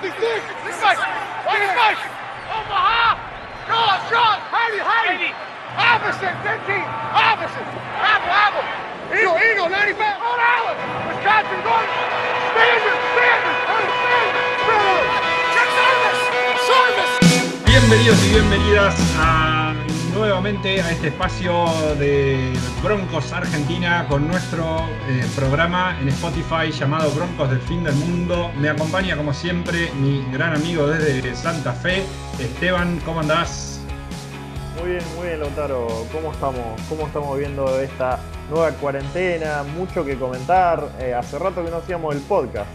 56! Mike! Mike! Mike! Omaha! Sean! Sean! Heidi! Heidi! Iverson! 15! Iverson! Apple! Apple! Eagle! Eagle! 95! Rhode Island! Wisconsin! Going! Standard! Standard! Standard! Service! Service! Bienvenidos y bienvenidas a, nuevamente a este espacio de Broncos Argentina con nuestro eh, programa en Spotify llamado Broncos del Fin del Mundo. Me acompaña como siempre mi gran amigo desde Santa Fe, Esteban, ¿cómo andás? Muy bien, muy bien, Lautaro. ¿Cómo estamos? ¿Cómo estamos viendo esta nueva cuarentena? Mucho que comentar. Eh, hace rato que no hacíamos el podcast.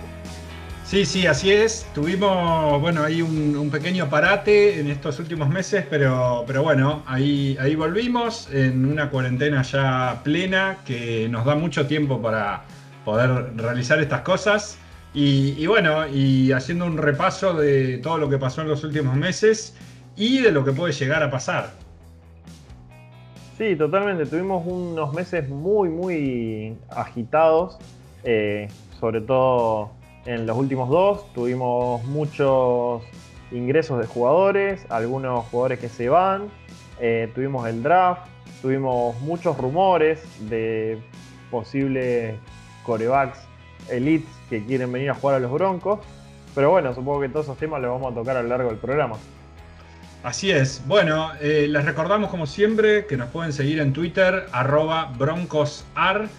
Sí, sí, así es. Tuvimos, bueno, ahí un, pequeño parate en estos últimos meses, pero, pero bueno, ahí, ahí volvimos en una cuarentena ya plena que nos da mucho tiempo para poder realizar estas cosas. Y, y bueno, y haciendo un repaso de todo lo que pasó en los últimos meses y de lo que puede llegar a pasar. Sí, totalmente. Tuvimos unos meses muy, muy agitados, eh, sobre todo en los últimos dos. Tuvimos muchos ingresos de jugadores, algunos jugadores que se van, eh, tuvimos el draft, tuvimos muchos rumores de posibles corebacks elites que quieren venir a jugar a los Broncos. Pero bueno, supongo que todos esos temas los vamos a tocar a lo largo del programa. Así es. Bueno, eh, les recordamos como siempre que nos pueden seguir en Twitter, arroba broncosar.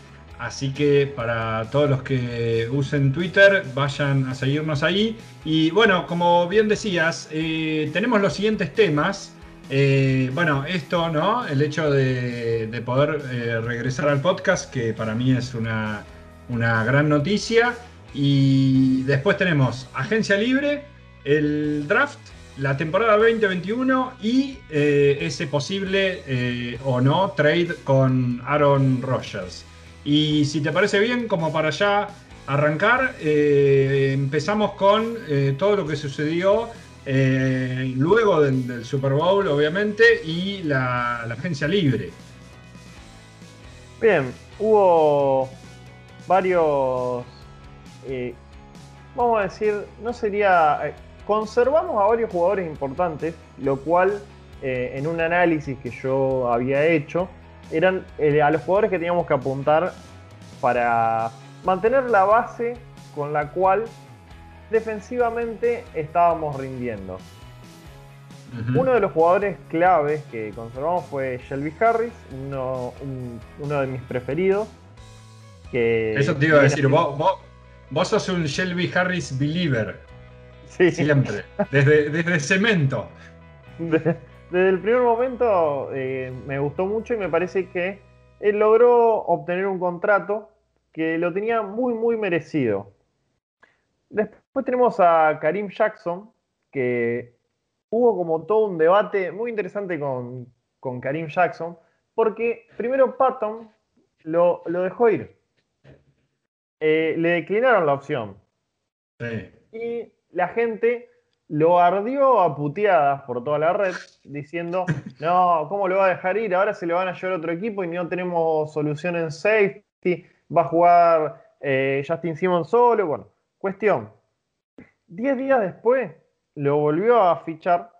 Así que para todos los que usen Twitter, vayan a seguirnos ahí. Y bueno, como bien decías, eh, tenemos los siguientes temas. Eh, bueno, esto, ¿no? El hecho de, de poder eh, regresar al podcast, que para mí es una, una gran noticia. Y después tenemos Agencia Libre, el draft la temporada 2021 y ese posible o no trade con Aaron Rodgers. Y si te parece bien, como para ya arrancar, eh, empezamos con todo lo que sucedió luego del, Super Bowl, obviamente, y la, agencia libre. Bien, hubo varios, vamos a decir, no sería conservamos a varios jugadores importantes, lo cual eh, en un análisis que yo había hecho, eran eh, a los jugadores que teníamos que apuntar para mantener la base con la cual defensivamente estábamos rindiendo. Uno de los jugadores claves que conservamos fue Shelby Harris, uno, un, uno de mis preferidos. Que Eso te iba a decir, vos, vos, vos sos un Shelby Harris believer. Sí. Siempre, desde, desde cemento. Desde, el primer momento eh, me gustó mucho y me parece que él logró obtener un contrato que lo tenía muy, muy merecido. Después tenemos a Karim Jackson, que hubo como todo un debate muy interesante con, con Karim Jackson, porque primero Patton lo, lo dejó ir. Eh, le declinaron la opción. Sí. Y la gente lo ardió a puteadas por toda la red, diciendo, no, ¿cómo lo va a dejar ir? Ahora se le van a llevar a otro equipo y no tenemos solución en safety, va a jugar eh, Justin Simmons solo. Bueno, cuestión, 10 días después lo volvió a fichar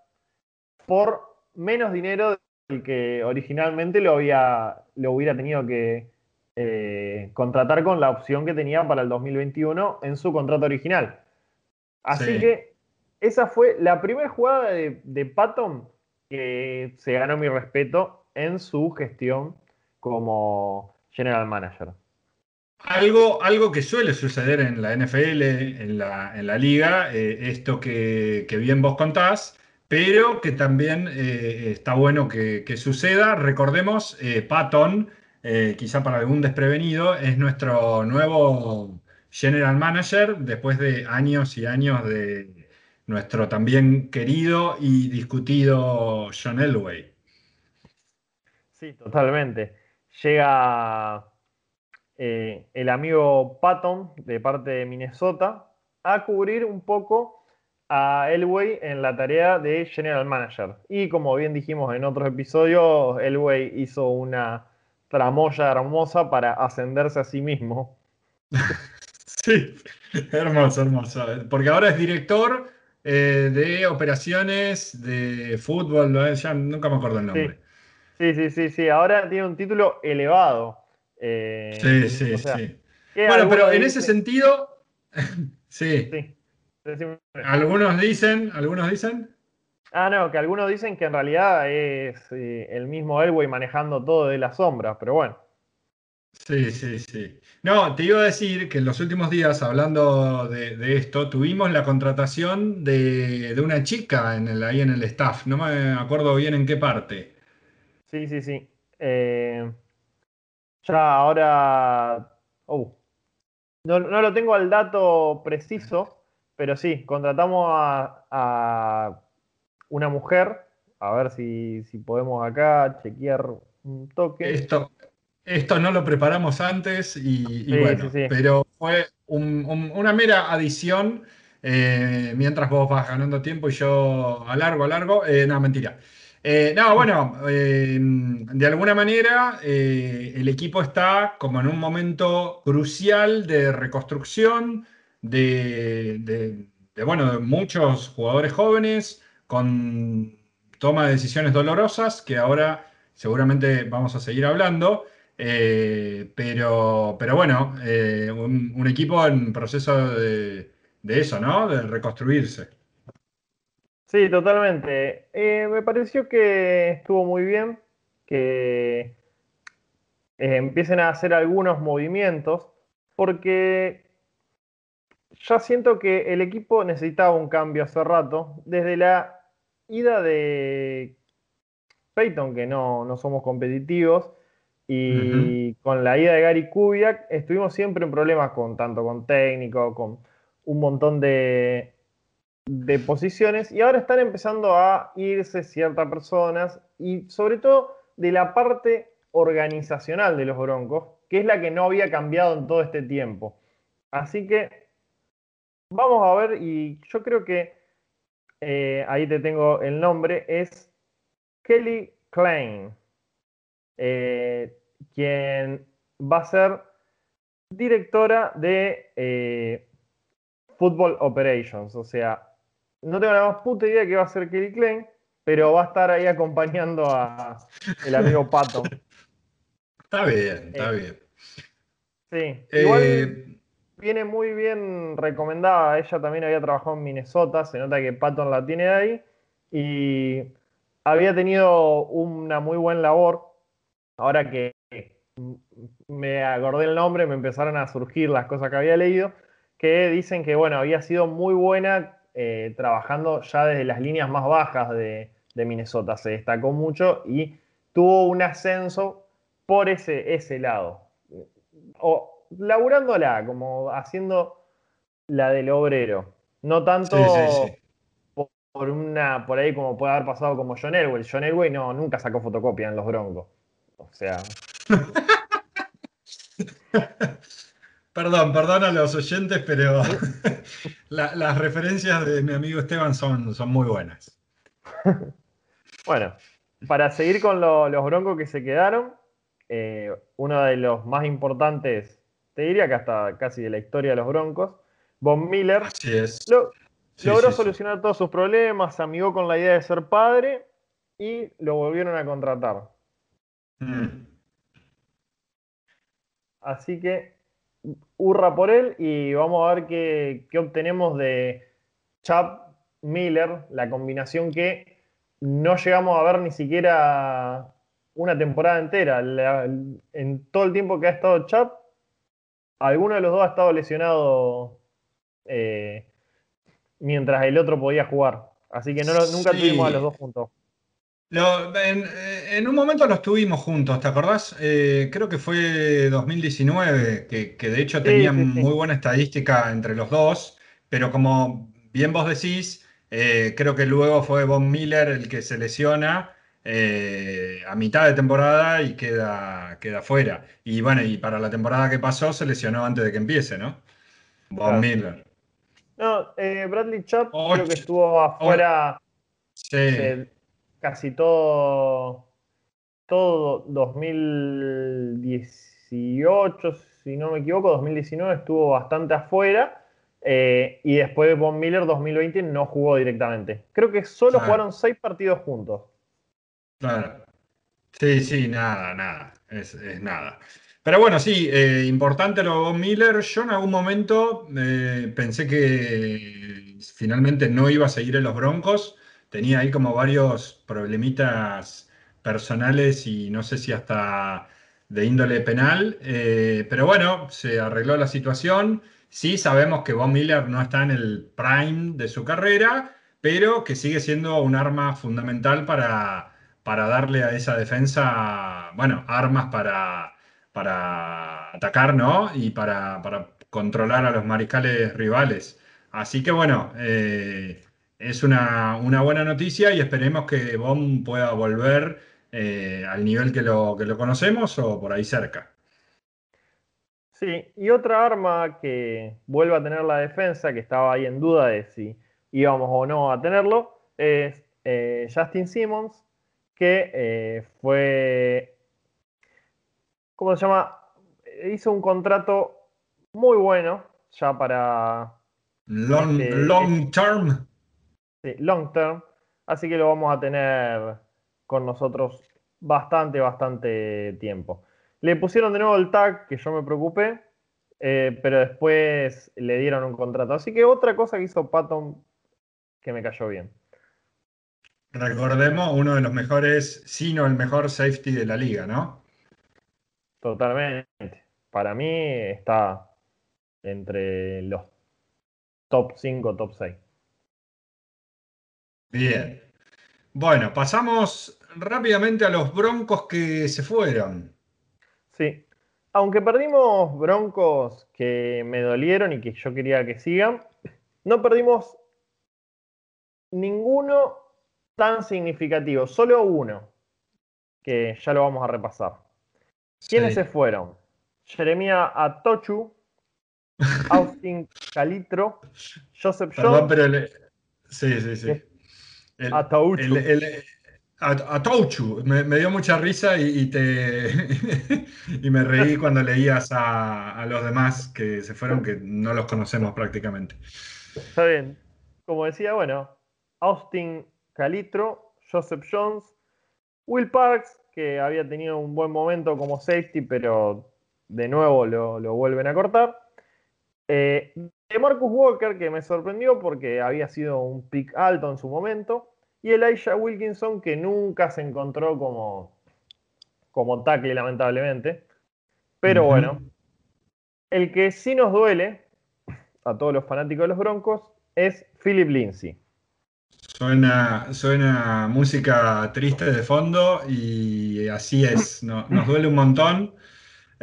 por menos dinero del que originalmente lo, había, lo hubiera tenido que eh, contratar con la opción que tenía para el 2021 en su contrato original. Así sí. que esa fue la primera jugada de, de, Patton que se ganó mi respeto en su gestión como general manager. Algo, algo que suele suceder en la NFL, en la, en la liga, eh, esto que, bien vos contás, pero que también eh, está bueno que, suceda. Recordemos, eh, Patton, quizá para algún desprevenido, es nuestro nuevo general manager después de años y años de nuestro también querido y discutido John Elway. Sí, totalmente. Llega eh, el amigo Patton de parte de Minnesota a cubrir un poco a Elway en la tarea de general manager. Y como bien dijimos en otros episodios, Elway hizo una tramoya hermosa para ascenderse a sí mismo. Sí, hermoso, hermoso. Porque ahora es director eh, de operaciones de fútbol, eh, ya nunca me acuerdo el nombre. Sí, sí, sí, sí. Ahora tiene un título elevado. Eh, sí, sí, sí. Bueno, pero en ese sentido, sí. sí. Algunos dicen, algunos dicen. Ah, no, que algunos dicen que en realidad es el mismo Elway manejando todo de las sombras, pero bueno. Sí, sí, sí. No, te iba a decir que en los últimos días, hablando de, esto, tuvimos la contratación de, una chica en el, ahí en el staff. No me acuerdo bien en qué parte. Sí, sí, sí. Eh, ya ahora. Oh, no, lo tengo al dato preciso, pero sí, contratamos a, una mujer. A ver si, si podemos acá chequear un toque. Esto, esto no lo preparamos antes y, bueno, pero fue una mera adición eh, mientras vos vas ganando tiempo y yo a largo, a largo. Eh, no, mentira. Eh, no, bueno, de alguna manera el equipo está como en un momento crucial de reconstrucción de, bueno, de muchos jugadores jóvenes con toma de decisiones dolorosas que ahora seguramente vamos a seguir hablando. Eh, pero, pero bueno, eh, un, equipo en proceso de, eso, ¿no? De reconstruirse. Sí, totalmente. Eh, me pareció que estuvo muy bien que empiecen a hacer algunos movimientos, porque ya siento que el equipo necesitaba un cambio hace rato. Desde la ida de Peyton, que no, no somos competitivos, y con la ida de Gary Kubiak estuvimos siempre en problemas con tanto con técnico, con un montón de, de posiciones y ahora están empezando a irse ciertas personas y sobre todo de la parte organizacional de los Broncos, que es la que no había cambiado en todo este tiempo. Así que vamos a ver y yo creo que eh, ahí te tengo el nombre, es Kelly Klein. Eh, quien va a ser directora de eh, Football Operations. O sea, no tengo la más puta idea de qué va a ser Kelly Klein, pero va a estar ahí acompañando a el amigo Pato. Está bien, está eh, bien. Sí, igual viene muy bien recomendada. Ella también había trabajado en Minnesota, se nota que Patton la tiene ahí. Y había tenido una muy buena labor ahora que me acordé el nombre, me empezaron a surgir las cosas que había leído, que dicen que, bueno, había sido muy buena eh, trabajando ya desde las líneas más bajas de, Minnesota, se destacó mucho y tuvo un ascenso por ese, ese lado. O laburándola, como haciendo la del obrero. No tanto Por, una, por ahí como puede haber pasado como John Elway. John Elway no, nunca sacó fotocopia en los Broncos. O sea. Perdón, perdón a los oyentes, pero las referencias de mi amigo Esteban son, son muy buenas. Bueno, para seguir con los broncos que se quedaron, eh, uno de los más importantes, te diría que hasta casi de la historia de los broncos, Von Miller, logró solucionar todos sus problemas, se amigó con la idea de ser padre y lo volvieron a contratar. Mm. Así que hurra por él y vamos a ver qué, obtenemos de Chap Miller, la combinación que no llegamos a ver ni siquiera una temporada entera. en todo el tiempo que ha estado Chap, alguno de los dos ha estado lesionado eh, mientras el otro podía jugar. Así que nunca tuvimos a los dos juntos en, un momento los tuvimos juntos, ¿te acordás? Eh, creo que fue 2019, que, de hecho tenían muy buena estadística entre los dos, pero como bien vos decís, eh, creo que luego fue Von Miller el que se lesiona eh, a mitad de temporada y queda, queda fuera. Y bueno, y para la temporada que pasó se lesionó antes de que empiece, ¿no? Von Miller. No, Bradley Chubb creo que estuvo afuera. Sí casi todo, todo 2018, si no me equivoco, 2019 estuvo bastante afuera. Eh, y después Von Miller 2020 no jugó directamente. Creo que solo jugaron seis partidos juntos. Claro. Sí, sí, nada, nada. Es, nada. Pero bueno, sí, eh, importante lo de Von Miller. Yo en algún momento eh, pensé que finalmente no iba a seguir en los Broncos. Tenía ahí como varios problemitas personales y no sé si hasta de índole penal. pero bueno, se arregló la situación. Sí sabemos que Von Miller no está en el prime de su carrera, pero que sigue siendo un arma fundamental para, para darle a esa defensa, bueno, armas para, para atacar, ¿no? Y para, controlar a los mariscales rivales. Así que bueno, eh, es una, buena noticia y esperemos que Von pueda volver eh, al nivel que lo, que lo conocemos o por ahí cerca. Sí, y otra arma que vuelve a tener la defensa, que estaba ahí en duda de si íbamos o no a tenerlo, es eh, Justin Simmons, que eh, fue, ¿cómo se llama? Hizo un contrato muy bueno ya para... Long, este, long term. Sí, long term. Así que lo vamos a tener con nosotros bastante, bastante tiempo. Le pusieron de nuevo el tag, que yo me preocupé, eh, pero después le dieron un contrato. Así que otra cosa que hizo Patton que me cayó bien. Recordemos, uno de los mejores, si no el mejor safety de la liga, ¿no? Totalmente. Para mí está entre los top 5, top 6. Bien. Bueno, pasamos rápidamente a los broncos que se fueron. Sí. Aunque perdimos broncos que me dolieron y que yo quería que sigan, no perdimos ninguno tan significativo, solo uno, que ya lo vamos a repasar. ¿Quiénes se fueron? Jeremia Atochu, Austin Calitro, Joseph Perdón, pero sí, sí, sí. El, a, Touchu, me, dio mucha risa y, te, y me reí cuando leías a, los demás que se fueron, que no los conocemos prácticamente. Está bien. Como decía, bueno, Austin Calitro, Joseph Jones, Will Parks, que había tenido un buen momento como safety, pero de nuevo lo, vuelven a cortar. Eh, de Marcus Walker, que me sorprendió porque había sido un pick alto en su momento y Elijah Wilkinson, que nunca se encontró como, como tackle, lamentablemente. Pero bueno, el que sí nos duele a todos los fanáticos de los Broncos es Philip Lindsay. Suena, suena música triste de fondo y así es, nos duele un montón.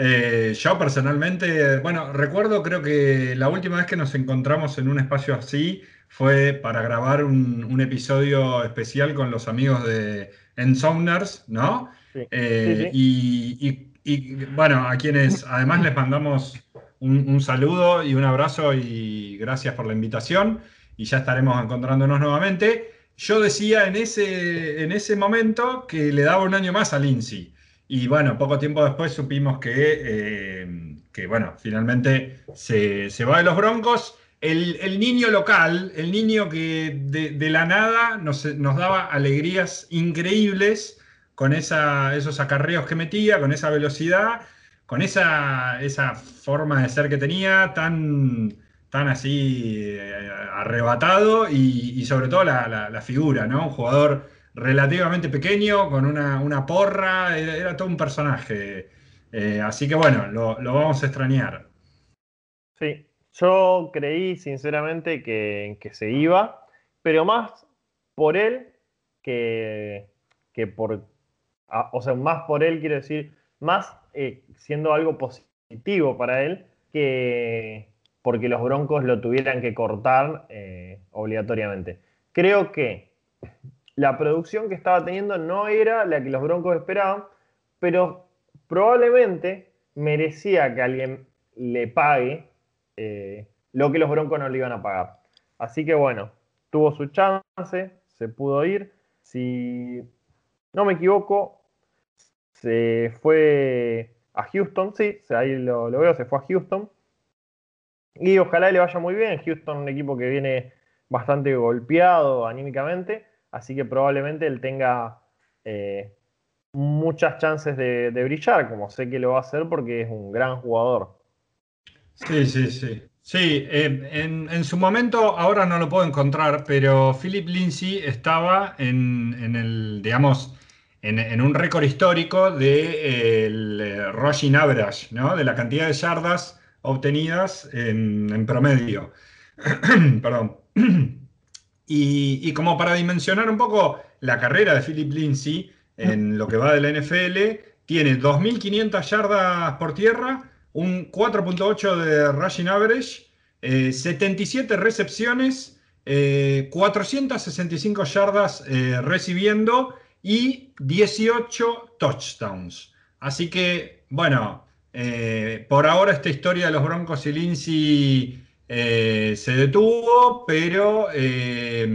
Eh, yo personalmente, bueno, recuerdo creo que la última vez que nos encontramos en un espacio así fue para grabar un, episodio especial con los amigos de Ensowners, ¿no? Eh, y, bueno, a quienes además les mandamos un, saludo y un abrazo y gracias por la invitación y ya estaremos encontrándonos nuevamente. Yo decía en ese, en ese momento que le daba un año más a Lindsay. Y bueno, poco tiempo después supimos que, eh, que bueno, finalmente se, se va de los Broncos el, niño local, el niño que de, la nada nos, daba alegrías increíbles con esos acarreos que metía, con esa velocidad, con esa, forma de ser que tenía, tan, tan así eh, arrebatado y, sobre todo la, figura, ¿no? Un jugador relativamente pequeño, con una, porra, era, todo un personaje. Eh, así que bueno, lo, vamos a extrañar. Sí, yo creí sinceramente que, se iba, pero más por él que, por, o sea, más por él quiero decir, más eh, siendo algo positivo para él que porque los Broncos lo tuvieran que cortar eh, obligatoriamente. Creo que la producción que estaba teniendo no era la que los Broncos esperaban, pero probablemente merecía que alguien le pague eh, lo que los Broncos no le iban a pagar. Así que bueno, tuvo su chance, se pudo ir. Si no me equivoco, se fue a Houston, sí, ahí lo, veo, se fue a Houston. Y ojalá le vaya muy bien. Houston, un equipo que viene bastante golpeado anímicamente, así que probablemente él tenga eh, muchas chances de, brillar, como sé que lo va a hacer porque es un gran jugador. Sí, sí, sí. Sí, eh, en, su momento, ahora no lo puedo encontrar, pero Philip Lindsay estaba en, el, digamos, en, un récord histórico de el rushing average, ¿no? De la cantidad de yardas obtenidas en, promedio. Perdón. Y, como para dimensionar un poco la carrera de Philip Lindsay en lo que va de la NFL, tiene 2.500 yardas por tierra, un 4.8 de rushing average, 77 eh, recepciones, 465 eh, yardas eh, recibiendo y 18 touchdowns. Así que, bueno, por ahora esta historia de los Broncos y Lindsay eh, se detuvo, pero eh,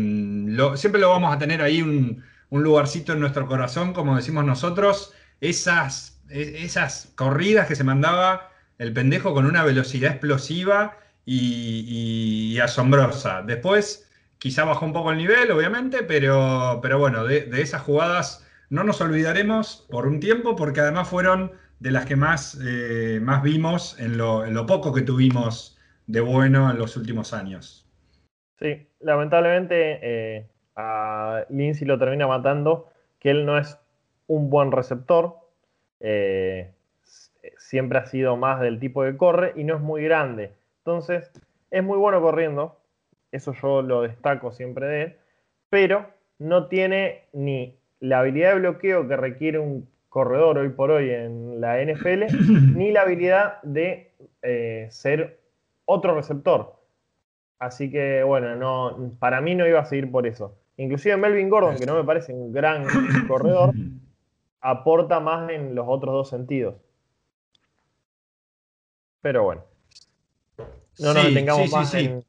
siempre lo vamos a tener ahí un, lugarcito en nuestro corazón, como decimos nosotros. Esas, esas corridas que se mandaba el pendejo con una velocidad explosiva y, asombrosa. Después, quizá bajó un poco el nivel, obviamente, pero, pero bueno, de, esas jugadas no nos olvidaremos por un tiempo, porque además fueron de las que más, eh, más vimos en lo, en lo poco que tuvimos de bueno en los últimos años. Sí, lamentablemente eh, a Lindsay lo termina matando, que él no es un buen receptor, eh, siempre ha sido más del tipo que corre y no es muy grande. Entonces, es muy bueno corriendo, eso yo lo destaco siempre de él, pero no tiene ni la habilidad de bloqueo que requiere un corredor hoy por hoy en la NFL, ni la habilidad de eh, ser otro receptor. Así que bueno, no, para mí no iba a seguir por eso. Inclusive Melvin Gordon, que no me parece un gran corredor, aporta más en los otros dos sentidos. Pero bueno. No nos detengamos más en.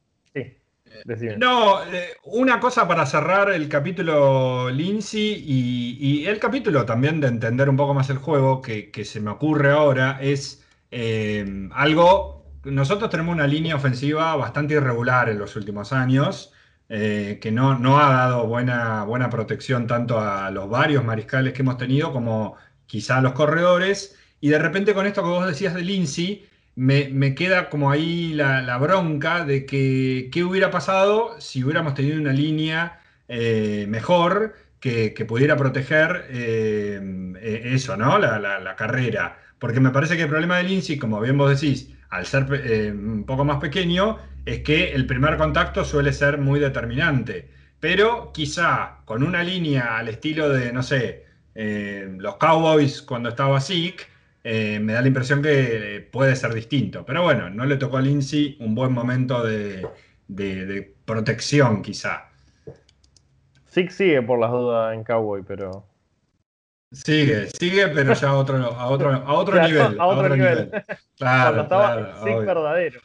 No, eh, una cosa para cerrar el capítulo Lindsay y, el capítulo también de entender un poco más el juego que, se me ocurre ahora es eh, algo nosotros tenemos una línea ofensiva bastante irregular en los últimos años, eh, que no, no, ha dado buena, buena protección tanto a los varios mariscales que hemos tenido como quizá a los corredores. Y de repente con esto que vos decías de Lindsay, me, queda como ahí la, bronca de que qué hubiera pasado si hubiéramos tenido una línea eh, mejor que, pudiera proteger eh, eso, ¿no? La, la, carrera. Porque me parece que el problema de Lindsay, como bien vos decís, al ser eh, un poco más pequeño, es que el primer contacto suele ser muy determinante. Pero quizá con una línea al estilo de, no sé, eh, los Cowboys cuando estaba Zeke, eh, me da la impresión que puede ser distinto. Pero bueno, no le tocó a Lindsay un buen momento de, protección, quizá. Zeke sigue por las dudas en Cowboy, pero Sigue, sigue, pero ya a otro, a otro, a otro nivel. A otro, nivel. Claro, estaba claro, verdadero.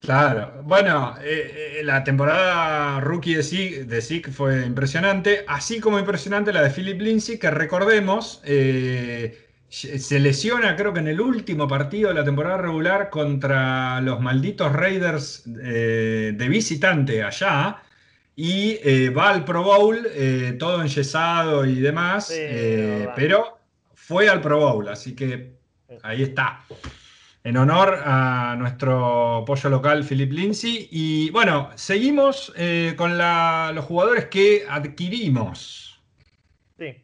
Claro, bueno, eh, eh, la temporada rookie de Zeke, fue impresionante, así como impresionante la de Philip Lindsay, que recordemos, eh, se lesiona creo que en el último partido de la temporada regular contra los malditos Raiders de visitante allá, y eh, va al Pro Bowl, eh, todo enyesado y demás, eh, pero fue al Pro Bowl, así que ahí está. En honor a nuestro pollo local, Philip Lindsay. Y bueno, seguimos con los jugadores que adquirimos. Sí,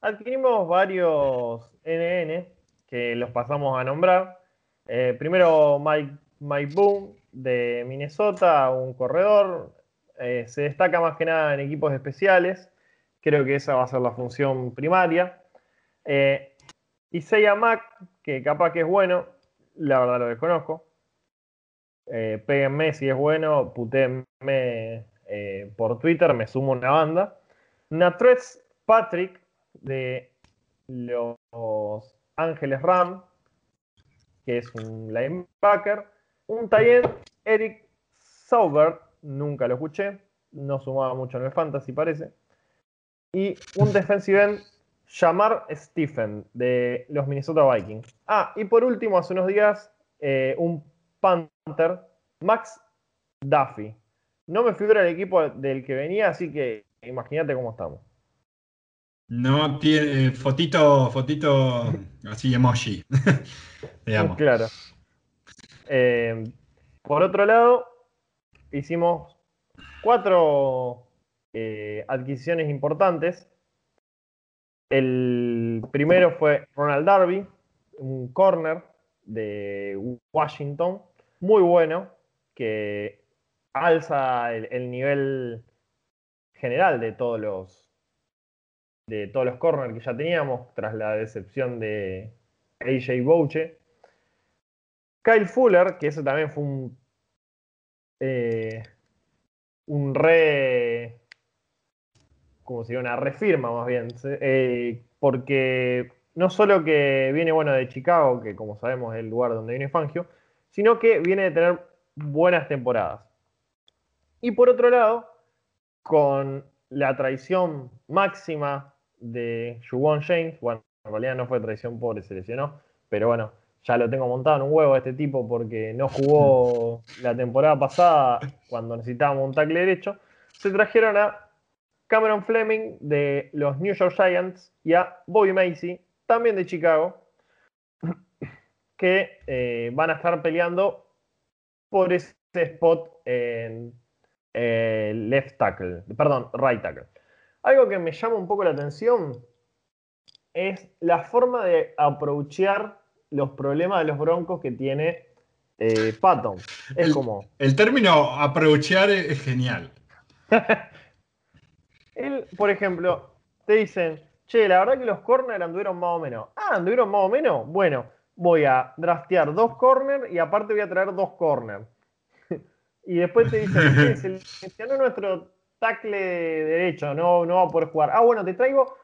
adquirimos varios NN que los pasamos a nombrar. primero Mike, Mike Boone de Minnesota, un corredor, eh, se destaca más que nada en equipos especiales. Creo que esa va a ser la función primaria. Eh, Mac, que capaz que es bueno, la verdad lo desconozco. Eh, péguenme si es bueno, putéenme eh, por Twitter, me sumo una banda. Natrez Patrick de los Ángeles Ram, que es un linebacker. Un taller Eric Saubert nunca lo escuché, no sumaba mucho en el fantasy parece. Y un defensive end, Shamar Stephen, de los Minnesota Vikings. Ah, y por último, hace unos días, eh, un Panther, Max Duffy. No me figura el equipo del que venía, así que imagínate cómo estamos. No tiene fotito, fotito así emoji. Digamos. Claro. Eh, por otro lado, hicimos cuatro eh, adquisiciones importantes. El primero fue Ronald Darby, un corner de Washington, muy bueno, que alza el, nivel general de todos los de todos los corners que ya teníamos tras la decepción de AJ Bouche. Kyle Fuller, que ese también fue un eh, un re como si una refirma más bien, eh, porque no solo que viene bueno de Chicago, que como sabemos es el lugar donde viene Fangio, sino que viene de tener buenas temporadas. Y por otro lado, con la traición máxima de Juwan James, bueno, en realidad no fue traición pobre, se lesionó, pero bueno, ya lo tengo montado en un huevo a este tipo porque no jugó la temporada pasada cuando necesitábamos un tackle derecho, se trajeron a Cameron Fleming de los New York Giants y a Bobby Macy, también de Chicago, que eh, van a estar peleando por ese spot en eh, left tackle, perdón, right tackle. Algo que me llama un poco la atención es la forma de aprovechar los problemas de los broncos que tiene eh, Patton. Es el, como. El término aprovechar es genial. Él, por ejemplo, te dicen, che, la verdad que los corners anduvieron más o menos. Ah, anduvieron más o menos. Bueno, voy a draftear dos corners y aparte voy a traer dos corners. y después te dicen, se lesionó nuestro tackle derecho, no, no va a poder jugar. Ah, bueno, te traigo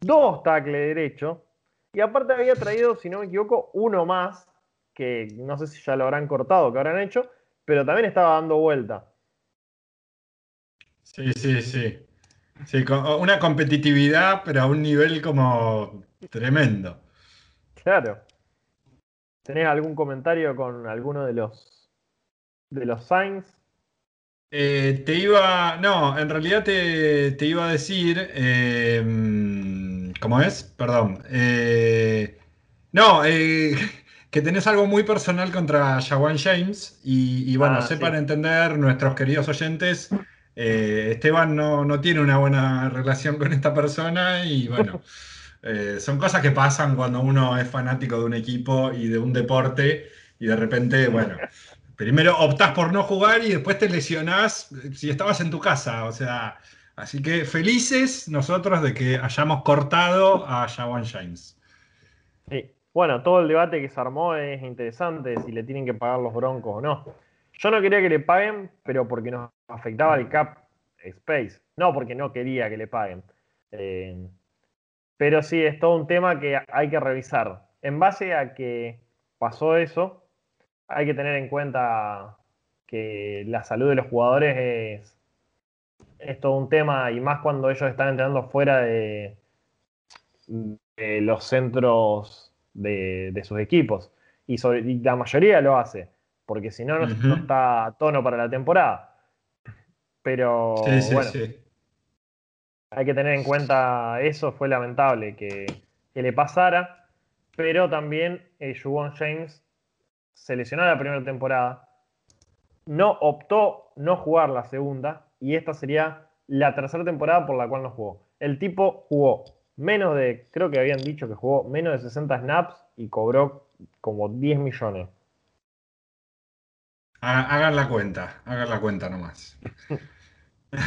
dos tackles derecho. Y aparte había traído, si no me equivoco, uno más, que no sé si ya lo habrán cortado, que habrán hecho, pero también estaba dando vuelta. Sí, sí, sí. Sí, una competitividad, pero a un nivel como tremendo. Claro. ¿Tenés algún comentario con alguno de los de los signs? Eh, te iba. No, en realidad te, iba a decir. Em, ¿Cómo es? Perdón. Eh, no, eh, que tenés algo muy personal contra Jawan James. Y, bueno, ah, sepan entender nuestros queridos oyentes eh, Esteban no, tiene una buena relación con esta persona y bueno, eh, son cosas que pasan cuando uno es fanático de un equipo y de un deporte y de repente, bueno, primero optás por no jugar y después te lesionás si estabas en tu casa, o sea, así que felices nosotros de que hayamos cortado a Jawan James. Sí. Bueno, todo el debate que se armó es interesante, si le tienen que pagar los broncos o no. Yo no quería que le paguen, pero porque nos afectaba el cap space. No porque no quería que le paguen. Eh, pero sí, es todo un tema que hay que revisar. En base a que pasó eso, hay que tener en cuenta que la salud de los jugadores es, es todo un tema, y más cuando ellos están entrenando fuera de, los centros de, sus equipos. Y, y la mayoría lo hace porque si no, no, está a tono para la temporada. Pero bueno, hay que tener en cuenta eso, fue lamentable que, le pasara, pero también eh, James se lesionó la primera temporada, no optó no jugar la segunda y esta sería la tercera temporada por la cual no jugó. El tipo jugó menos de, creo que habían dicho que jugó menos de 60 snaps y cobró como 10 millones. Hagan la cuenta, hagan la cuenta nomás.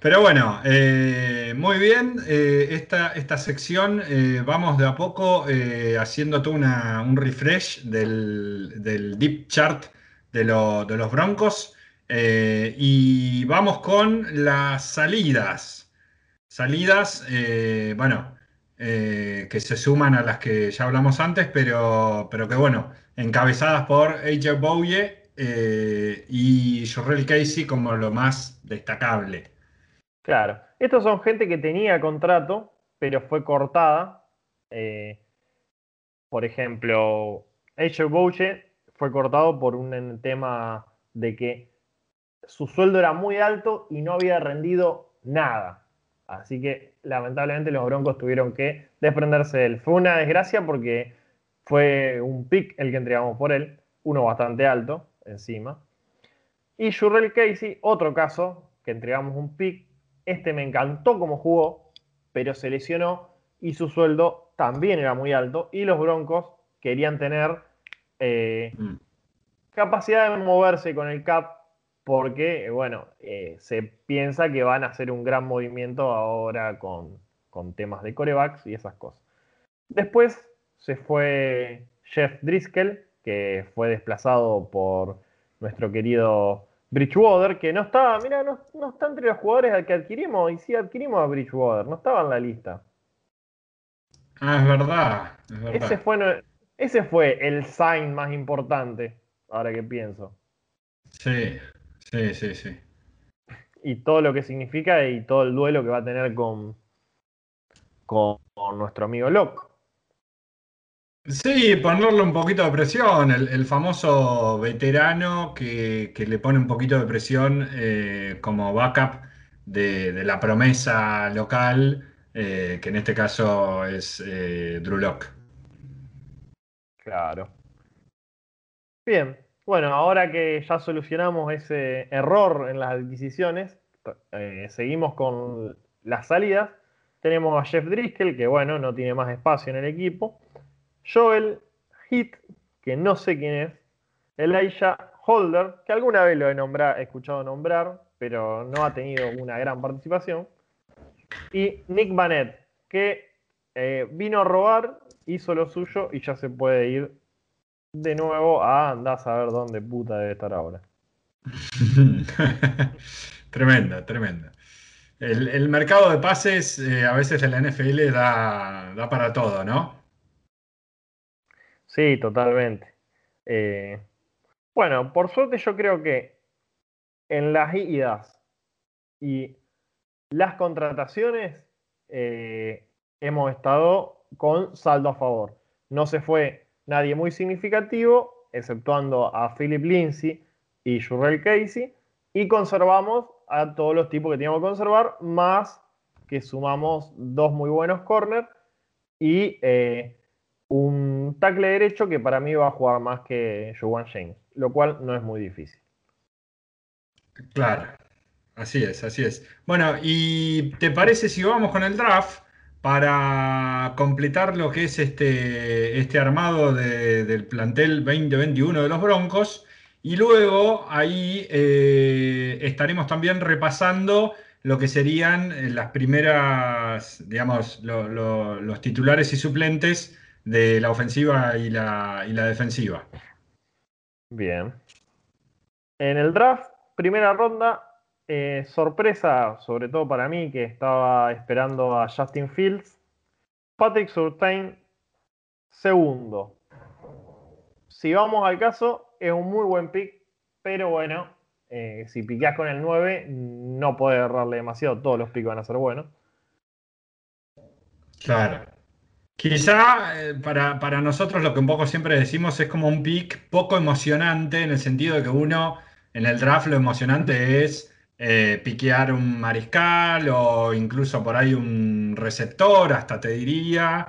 Pero bueno, eh, muy bien. Eh, esta, esta, sección eh, vamos de a poco haciendo todo un refresh del, deep chart de, de los Broncos. Y vamos con las salidas. Salidas, bueno, que se suman a las que ya hablamos antes, pero, pero que bueno encabezadas por AJ eh, y Jorrell Casey como lo más destacable. Claro, estos son gente que tenía contrato, pero fue cortada. Eh, por ejemplo, AJ Bouye fue cortado por un tema de que su sueldo era muy alto y no había rendido nada. Así que lamentablemente los Broncos tuvieron que desprenderse de él. Fue una desgracia porque fue un pick el que entregamos por él, uno bastante alto encima. Y Jurrell Casey, otro caso, que entregamos un pick. Este me encantó como jugó, pero se lesionó y su sueldo también era muy alto. Y los Broncos querían tener eh, mm. capacidad de moverse con el cap porque, bueno, eh, se piensa que van a hacer un gran movimiento ahora con, con temas de corebacks y esas cosas. Después se fue Jeff Driscoll, que fue desplazado por nuestro querido Bridgewater, que no estaba, mira, no, está entre los jugadores que adquirimos, y sí adquirimos a Bridgewater, no estaba en la lista. Ah, es verdad, es verdad. Ese fue, ese fue el sign más importante, ahora que pienso. Sí, sí, sí, sí. Y todo lo que significa y todo el duelo que va a tener con, con nuestro amigo Locke. Sí, ponerle un poquito de presión, el, famoso veterano que, le pone un poquito de presión eh, como backup de, la promesa local, eh, que en este caso es eh, Drew Locke. Claro. Bien, bueno, ahora que ya solucionamos ese error en las adquisiciones, seguimos con las salidas. Tenemos a Jeff Driscoll, que bueno, no tiene más espacio en el equipo. Joel Hit, que no sé quién es, Elijah Holder, que alguna vez lo he, escuchado nombrar, pero no ha tenido una gran participación, y Nick Bannett, que eh, vino a robar, hizo lo suyo y ya se puede ir de nuevo a andar a saber dónde puta debe estar ahora. tremenda, tremenda. El, mercado de pases eh, a veces en la NFL da, da para todo, ¿no? Sí, totalmente. Eh, bueno, por suerte yo creo que en las idas y las contrataciones eh, hemos estado con saldo a favor. No se fue nadie muy significativo, exceptuando a Philip Lindsay y Jurrell Casey, y conservamos a todos los tipos que teníamos que conservar, más que sumamos dos muy buenos corners y eh, un tackle derecho que para mí va a jugar más que Joan James, lo cual no es muy difícil. Claro, así es, así es. Bueno, ¿y te parece si vamos con el draft para completar lo que es este, este armado del plantel 2021 de los Broncos? Y luego ahí eh, estaremos también repasando lo que serían eh, las primeras, digamos, los titulares y suplentes de la ofensiva y la, defensiva. Bien. En el draft, primera ronda, eh, sorpresa, sobre todo para mí, que estaba esperando a Justin Fields. Patrick Surtain, segundo. Si vamos al caso, es un muy buen pick, pero bueno, eh, si piqueas con el 9, no puede errarle demasiado. Todos los picks van a ser buenos. Claro. Quizá eh, para, nosotros lo que un poco siempre decimos es como un pick poco emocionante en el sentido de que uno en el draft lo emocionante es eh, piquear un mariscal o incluso por ahí un receptor, hasta te diría.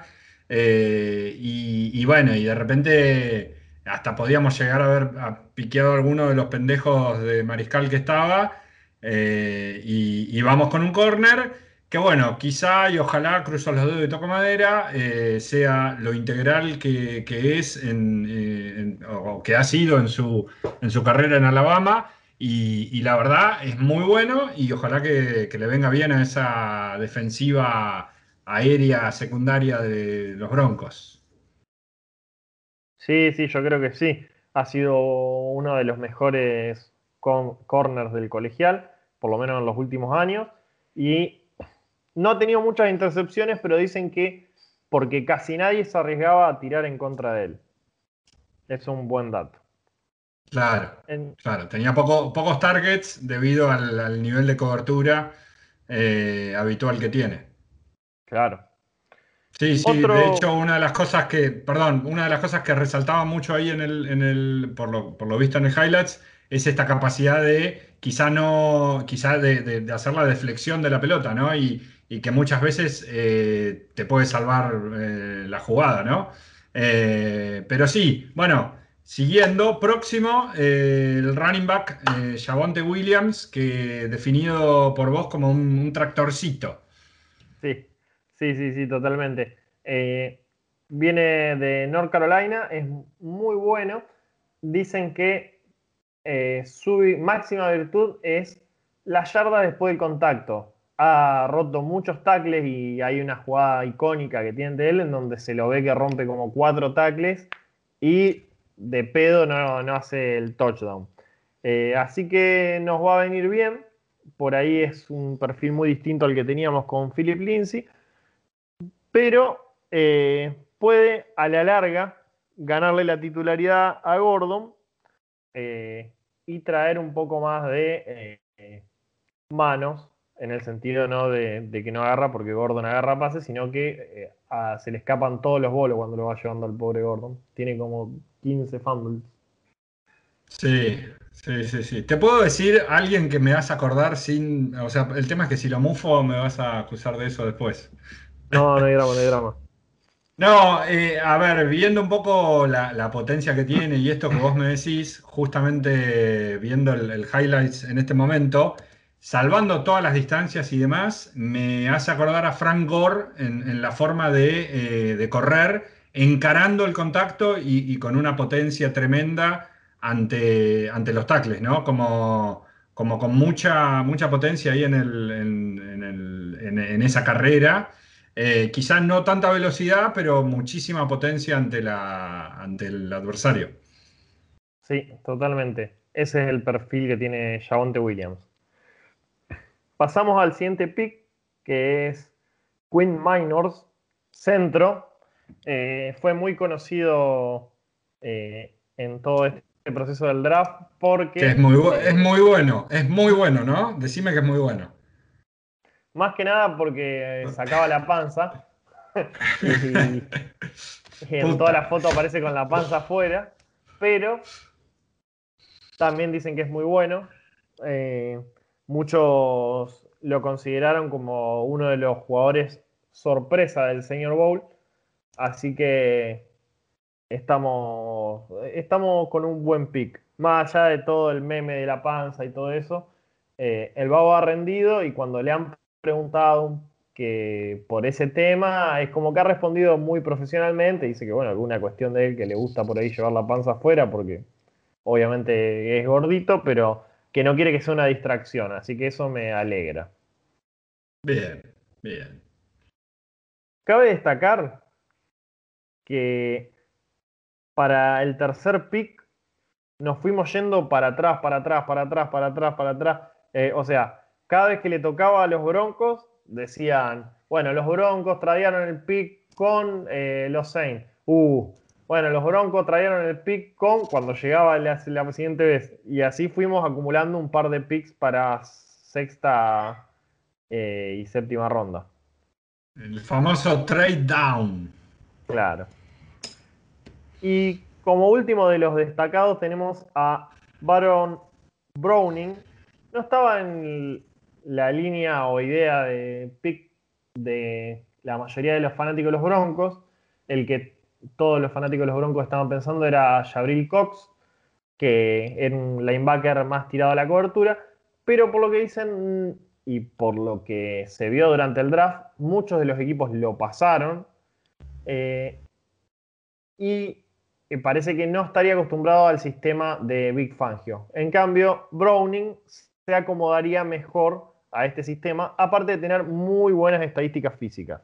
Eh, y, bueno, y de repente hasta podíamos llegar a haber piqueado alguno de los pendejos de mariscal que estaba. y, y vamos con un corner que bueno, quizá y ojalá, cruzo los dedos y toco madera, eh, sea lo integral que, es eh, o que ha sido en su, en su carrera en Alabama. Y, la verdad es muy bueno y ojalá que, le venga bien a esa defensiva aérea secundaria de los Broncos. Sí, sí, yo creo que sí. Ha sido uno de los mejores corners del colegial, por lo menos en los últimos años. Y no ha tenido muchas intercepciones, pero dicen que porque casi nadie se arriesgaba a tirar en contra de él. Es un buen dato. Claro, claro. tenía pocos targets debido al, nivel de cobertura eh, habitual que tiene. Claro. Sí, sí, de hecho una de las cosas que, perdón, una de las cosas que resaltaba mucho ahí en el, en el por, lo, por lo visto en el highlights, es esta capacidad de quizá no, quizá de, hacer la deflexión de la pelota, ¿no? Y, que muchas veces eh, te puede salvar eh, la jugada, ¿no? Eh, pero sí, bueno, siguiendo, próximo, el running back Javonte Williams, que definido por vos como un tractorcito. Sí, Sí, sí, sí, totalmente. Eh, viene de North Carolina, es muy bueno. Dicen que eh, su máxima virtud es la yarda después del contacto. Ha roto muchos tackles y hay una jugada icónica que tiene de él en donde se lo ve que rompe como cuatro tackles y de pedo no, hace el touchdown. Eh, así que nos va a venir bien. Por ahí es un perfil muy distinto al que teníamos con Philip Lindsay pero eh, puede a la larga ganarle la titularidad a Gordon eh, y traer un poco más de manos, en el sentido no de, que no agarra porque Gordon agarra pases, sino que se le escapan todos los bolos cuando lo va llevando al pobre Gordon. Tiene como 15 fumbles. Sí, sí, sí, sí. Te puedo decir alguien que me vas a acordar sin. O sea, el tema es que si lo mufo me vas a acusar de eso después. No, no hay drama, no hay drama. No, eh, a ver, viendo un poco la, potencia que tiene y esto que vos me decís, justamente viendo el, highlights en este momento, salvando todas las distancias y demás, me hace acordar a Frank Gore en, la forma eh, de, correr, encarando el contacto y, con una potencia tremenda ante, ante los tacles, ¿no? Como, como con mucha, mucha potencia ahí en, el, en esa carrera. Eh, quizás no tanta velocidad, pero muchísima potencia ante, la, ante el adversario. Sí, totalmente. Ese es el perfil que tiene Javonte Williams. Pasamos al siguiente pick, que es Quinn Minors, centro. Eh, fue muy conocido eh, en todo este proceso del draft porque... es, muy, es muy bueno, es muy bueno, ¿no? Decime que es muy bueno. Más que nada porque sacaba la panza. y, en toda la foto aparece con la panza afuera. Pero también dicen que es muy bueno. Eh, muchos lo consideraron como uno de los jugadores sorpresa del señor Bowl. Así que estamos, estamos con un buen pick. Más allá de todo el meme de la panza y todo eso, eh, el Babo ha rendido y cuando le han preguntado que por ese tema es como que ha respondido muy profesionalmente. Dice que, bueno, alguna cuestión de él que le gusta por ahí llevar la panza afuera porque obviamente es gordito, pero que no quiere que sea una distracción. Así que eso me alegra. Bien, bien. Cabe destacar que para el tercer pick nos fuimos yendo para atrás, para atrás, para atrás, para atrás, para atrás. Eh, o sea, cada vez que le tocaba a los Broncos, decían, bueno, los Broncos trajeron el pick con eh, los Saints. Uh, bueno, los Broncos trajeron el pick con cuando llegaba la, siguiente vez. Y así fuimos acumulando un par de picks para sexta eh, y séptima ronda. El famoso trade down. Claro. Y como último de los destacados tenemos a Baron Browning. No estaba en la línea o idea de pick de la mayoría de los fanáticos de los Broncos. El que todos los fanáticos de los Broncos estaban pensando era Jabril Cox, que era un linebacker más tirado a la cobertura, pero por lo que dicen y por lo que se vio durante el draft, muchos de los equipos lo pasaron. Eh, y parece que no estaría acostumbrado al sistema de Big Fangio. En cambio, Browning se acomodaría mejor a este sistema, aparte de tener muy buenas estadísticas físicas.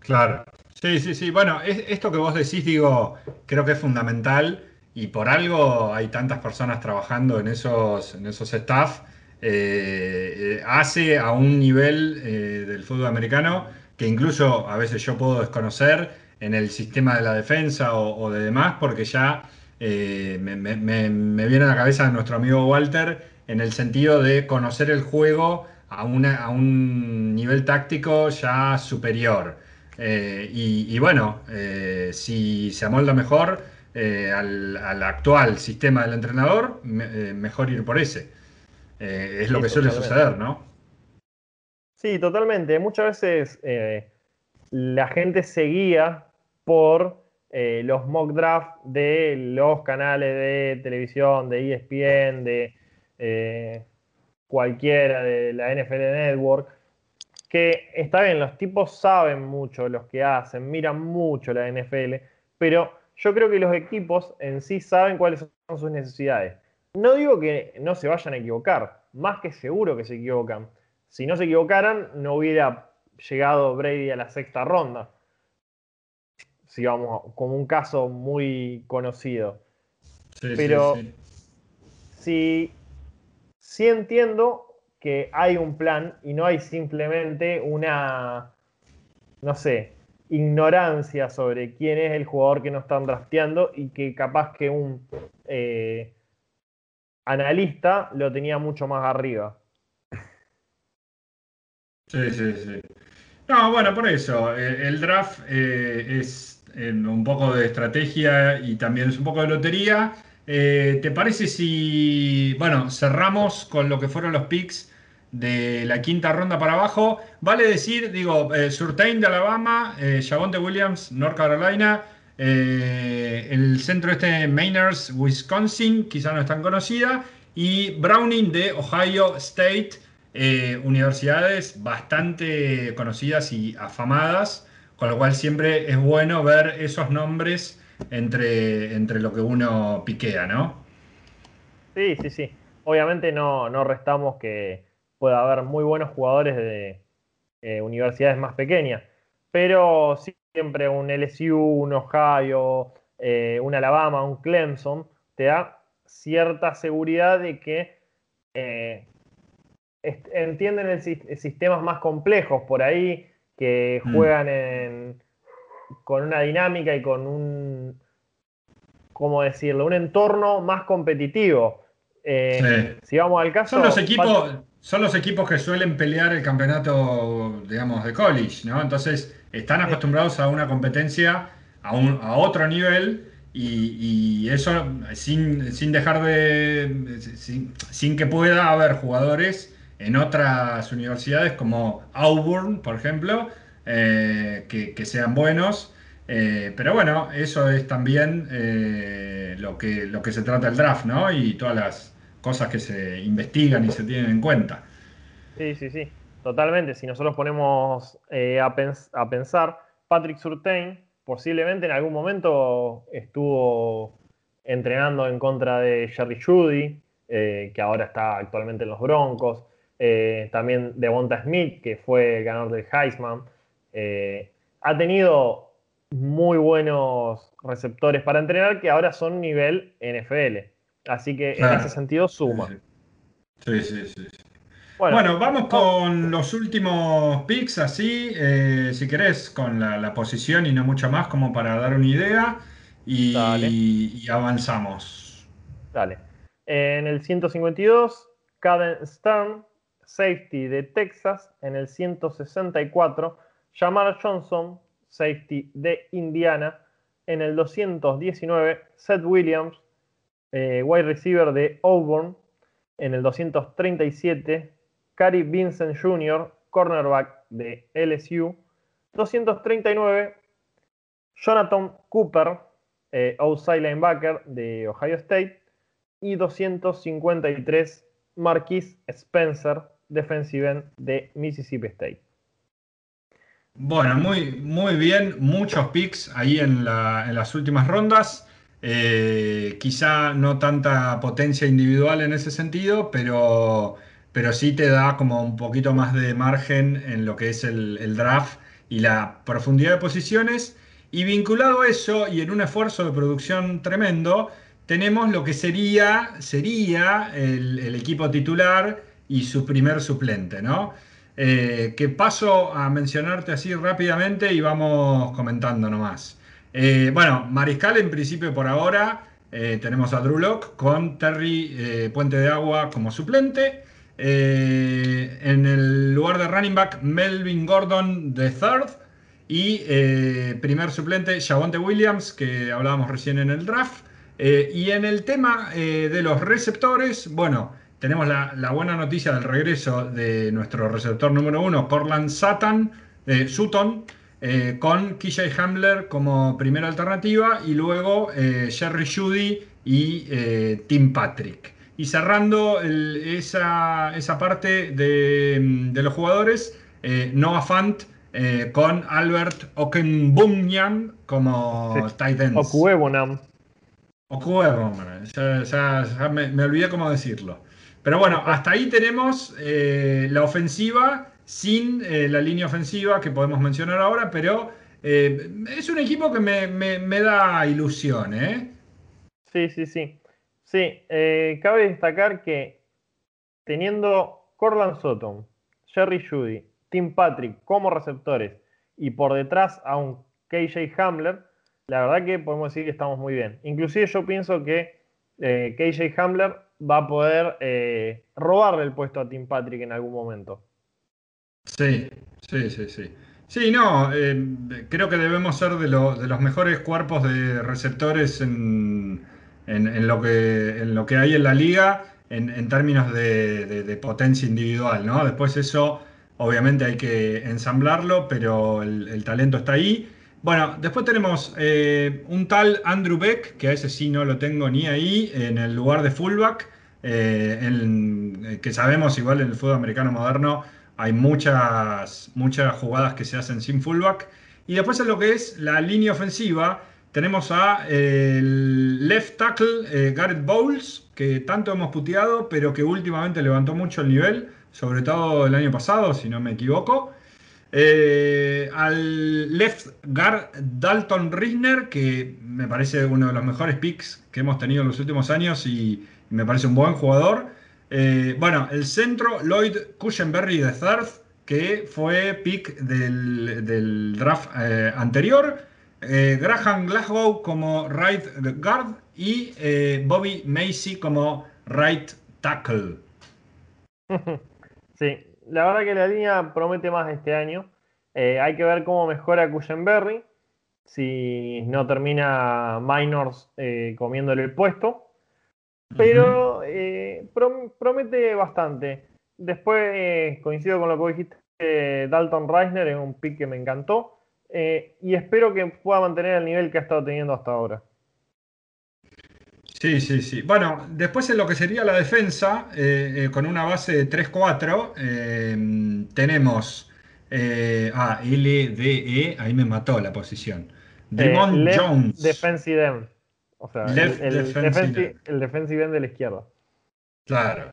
Claro, sí, sí, sí. Bueno, esto que vos decís, digo, creo que es fundamental y por algo hay tantas personas trabajando en esos, en esos staff. Eh, eh, hace a un nivel eh, del fútbol americano que incluso a veces yo puedo desconocer en el sistema de la defensa o, de demás, porque ya me, viene a la cabeza nuestro amigo Walter en el sentido de conocer el juego a, un nivel táctico ya superior. Eh, y, bueno, eh, si se amolda mejor al, actual sistema del entrenador, mejor ir por ese. es lo que suele suceder, ¿no? Sí, totalmente. Muchas veces la gente seguía por eh, los mock draft de los canales de televisión, de ESPN, de eh, cualquiera de la NFL Network, que está bien, los tipos saben mucho los que hacen, miran mucho la NFL, pero yo creo que los equipos en sí saben cuáles son sus necesidades. No digo que no se vayan a equivocar, más que seguro que se equivocan. Si no se equivocaran, no hubiera llegado Brady a la sexta ronda digamos, como un caso muy conocido. Pero sí, sí, entiendo que hay un plan y no hay simplemente una, no sé, ignorancia sobre quién es el jugador que no están drafteando y que capaz que un eh, analista lo tenía mucho más arriba. Sí, sí, sí. No, bueno, por eso, eh, el draft eh, es un poco de estrategia y también es un poco de lotería. ¿Te parece si, bueno, cerramos con lo que fueron los picks de la quinta ronda para abajo? Vale decir, digo, eh, Surtain de Alabama, eh, Williams, North Carolina, eh, el centro este Mainers, Wisconsin, quizá no es tan conocida, y Browning de Ohio State, universidades bastante conocidas y afamadas. Con lo cual siempre es bueno ver esos nombres entre, entre lo que uno piquea, ¿no? Sí, sí, sí. Obviamente no, no restamos que pueda haber muy buenos jugadores de eh, universidades más pequeñas, pero siempre un LSU, un Ohio, eh, un Alabama, un Clemson, te da cierta seguridad de que eh, entienden el, sistemas más complejos. Por ahí que mm. juegan con una dinámica y con un, ¿cómo decirlo? Un entorno más competitivo. Eh, si vamos al caso... Son los, equipos, son los equipos que suelen pelear el campeonato, digamos, de college, ¿no? Entonces están acostumbrados a una competencia a, un, a otro nivel y, eso sin, sin, dejar de... Sin, sin que pueda haber jugadores en otras universidades como Auburn, por ejemplo, eh, que, sean buenos. Eh, pero bueno, eso es también eh, lo, que, lo que se trata el draft, ¿no? Y todas las cosas que se investigan y se tienen en cuenta. Sí, sí, sí, totalmente. Si nosotros ponemos a, a, pensar, Patrick Surtain posiblemente en algún momento estuvo entrenando en contra de Jerry Judy, que ahora está actualmente en los Broncos. Eh, también Devonta Smith, que fue ganador del Heisman. Eh, ha tenido muy buenos receptores para entrenar que ahora son nivel NFL. Así que en ese sentido suma. Sí, sí, sí. Bueno, vamos con los últimos picks así, eh, si querés, con la, posición y no mucho más como para dar una idea y, y avanzamos. Dale. En el 152, Caden Stern safety de Texas en el 164, Jamar Johnson, safety de Indiana en el 219, Seth Williams, eh, wide receiver de Auburn en el 237, Cary Vincent Jr., cornerback de LSU, 239, Jonathan Cooper, eh, outside linebacker de Ohio State, y 253, Marquis Spencer, defensive end de Mississippi State. Bueno, muy, muy bien, muchos picks ahí en, las últimas rondas. Eh, quizá no tanta potencia individual en ese sentido, pero, pero sí te da como un poquito más de margen en lo que es el, draft y la profundidad de posiciones. Y vinculado a eso y en un esfuerzo de producción tremendo, tenemos lo que sería, sería el equipo titular y su primer suplente, ¿no? Eh, que paso a mencionarte así rápidamente y vamos comentando nomás. Eh, bueno, Mariscal en principio por ahora eh, tenemos a Drew Locke con Terry Puente de Agua como suplente. Eh, en el lugar de running back, Melvin Gordon de third. Y eh, primer suplente, Javonte Williams, que hablábamos recién en el draft. Eh, y en el tema de los receptores, bueno, tenemos la, buena noticia del regreso de nuestro receptor número uno, Corland Sutton, Sutton con KJ Hamler como primera alternativa y luego Jerry Judy y Tim Patrick. Y cerrando esa, parte de, los jugadores, eh, Noah Fant eh, con Albert Okenbumyan como sí. tight end. Okuebonam. ya, ya, me, olvidé cómo decirlo. Pero bueno, hasta ahí tenemos eh, la ofensiva sin la línea ofensiva que podemos mencionar ahora, pero es un equipo que me, me da ilusión, ¿eh? Sí, sí, sí. Sí, eh, cabe destacar que teniendo Corland Sutton, Jerry Judy, Tim Patrick como receptores y por detrás a un KJ Hamler, la verdad que podemos decir que estamos muy bien. Inclusive yo pienso que eh, KJ Hamler va a poder eh, robarle el puesto a Tim Patrick en algún momento. Sí, sí, sí, sí. Sí, no, creo que debemos ser de, los mejores cuerpos de receptores en, lo, que, hay en la liga en, términos de, potencia individual, ¿no? Después eso obviamente hay que ensamblarlo, pero el, talento está ahí. Bueno, después tenemos eh, un tal Andrew Beck, que a ese sí no lo tengo ni ahí, en el lugar de fullback, eh, en, que sabemos igual en el fútbol americano moderno hay muchas, muchas jugadas que se hacen sin fullback. Y después en lo que es la línea ofensiva, tenemos a el left tackle eh, Garrett Bowles, que tanto hemos puteado, pero que últimamente levantó mucho el nivel, sobre todo el año pasado, si no me equivoco. Eh, al left guard Dalton Risner, que me parece uno de los mejores picks que hemos tenido en los últimos años y me parece un buen jugador. Eh, bueno, el centro Lloyd Cushenberry de third, que fue pick del, draft anterior. Eh, Graham Glasgow como right guard y eh, Bobby Macy como right tackle. Sí, la verdad que la línea promete más este año. Eh, hay que ver cómo mejora Cushenberry. Si no termina Minors comiéndole el puesto. Pero promete bastante. Después coincido con lo que dijiste, Dalton Reisner es un pick que me encantó. Eh, y espero que pueda mantener el nivel que ha estado teniendo hasta ahora. Sí, sí, sí. Bueno, después en lo que sería la defensa, eh, eh, con una base de 3-4, tenemos ah, LDE, ahí me mató la posición. Demon Jones. Defensive end. O sea, el, defensive, end de la izquierda. Claro.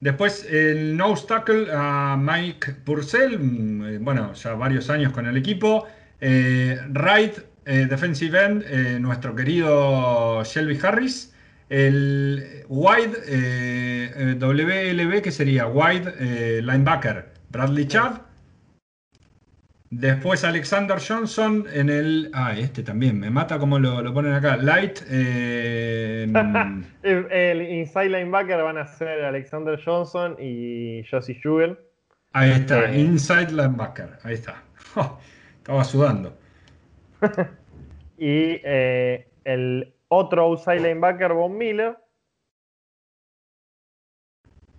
Después el nose tackle a Mike Purcell, mm, bueno, ya varios años con el equipo. Eh, right eh, defensive end, eh, nuestro querido Shelby Harris. El wide WLB, que sería wide linebacker, Bradley Chubb. Después Alexander Johnson en el. Ah, este también, me mata como lo, ponen acá. Light. el, inside linebacker van a ser Alexander Johnson y Josie Jubel. Ahí está, inside linebacker. Ahí está. Estaba sudando. y eh, el otro outside linebacker, Von Miller,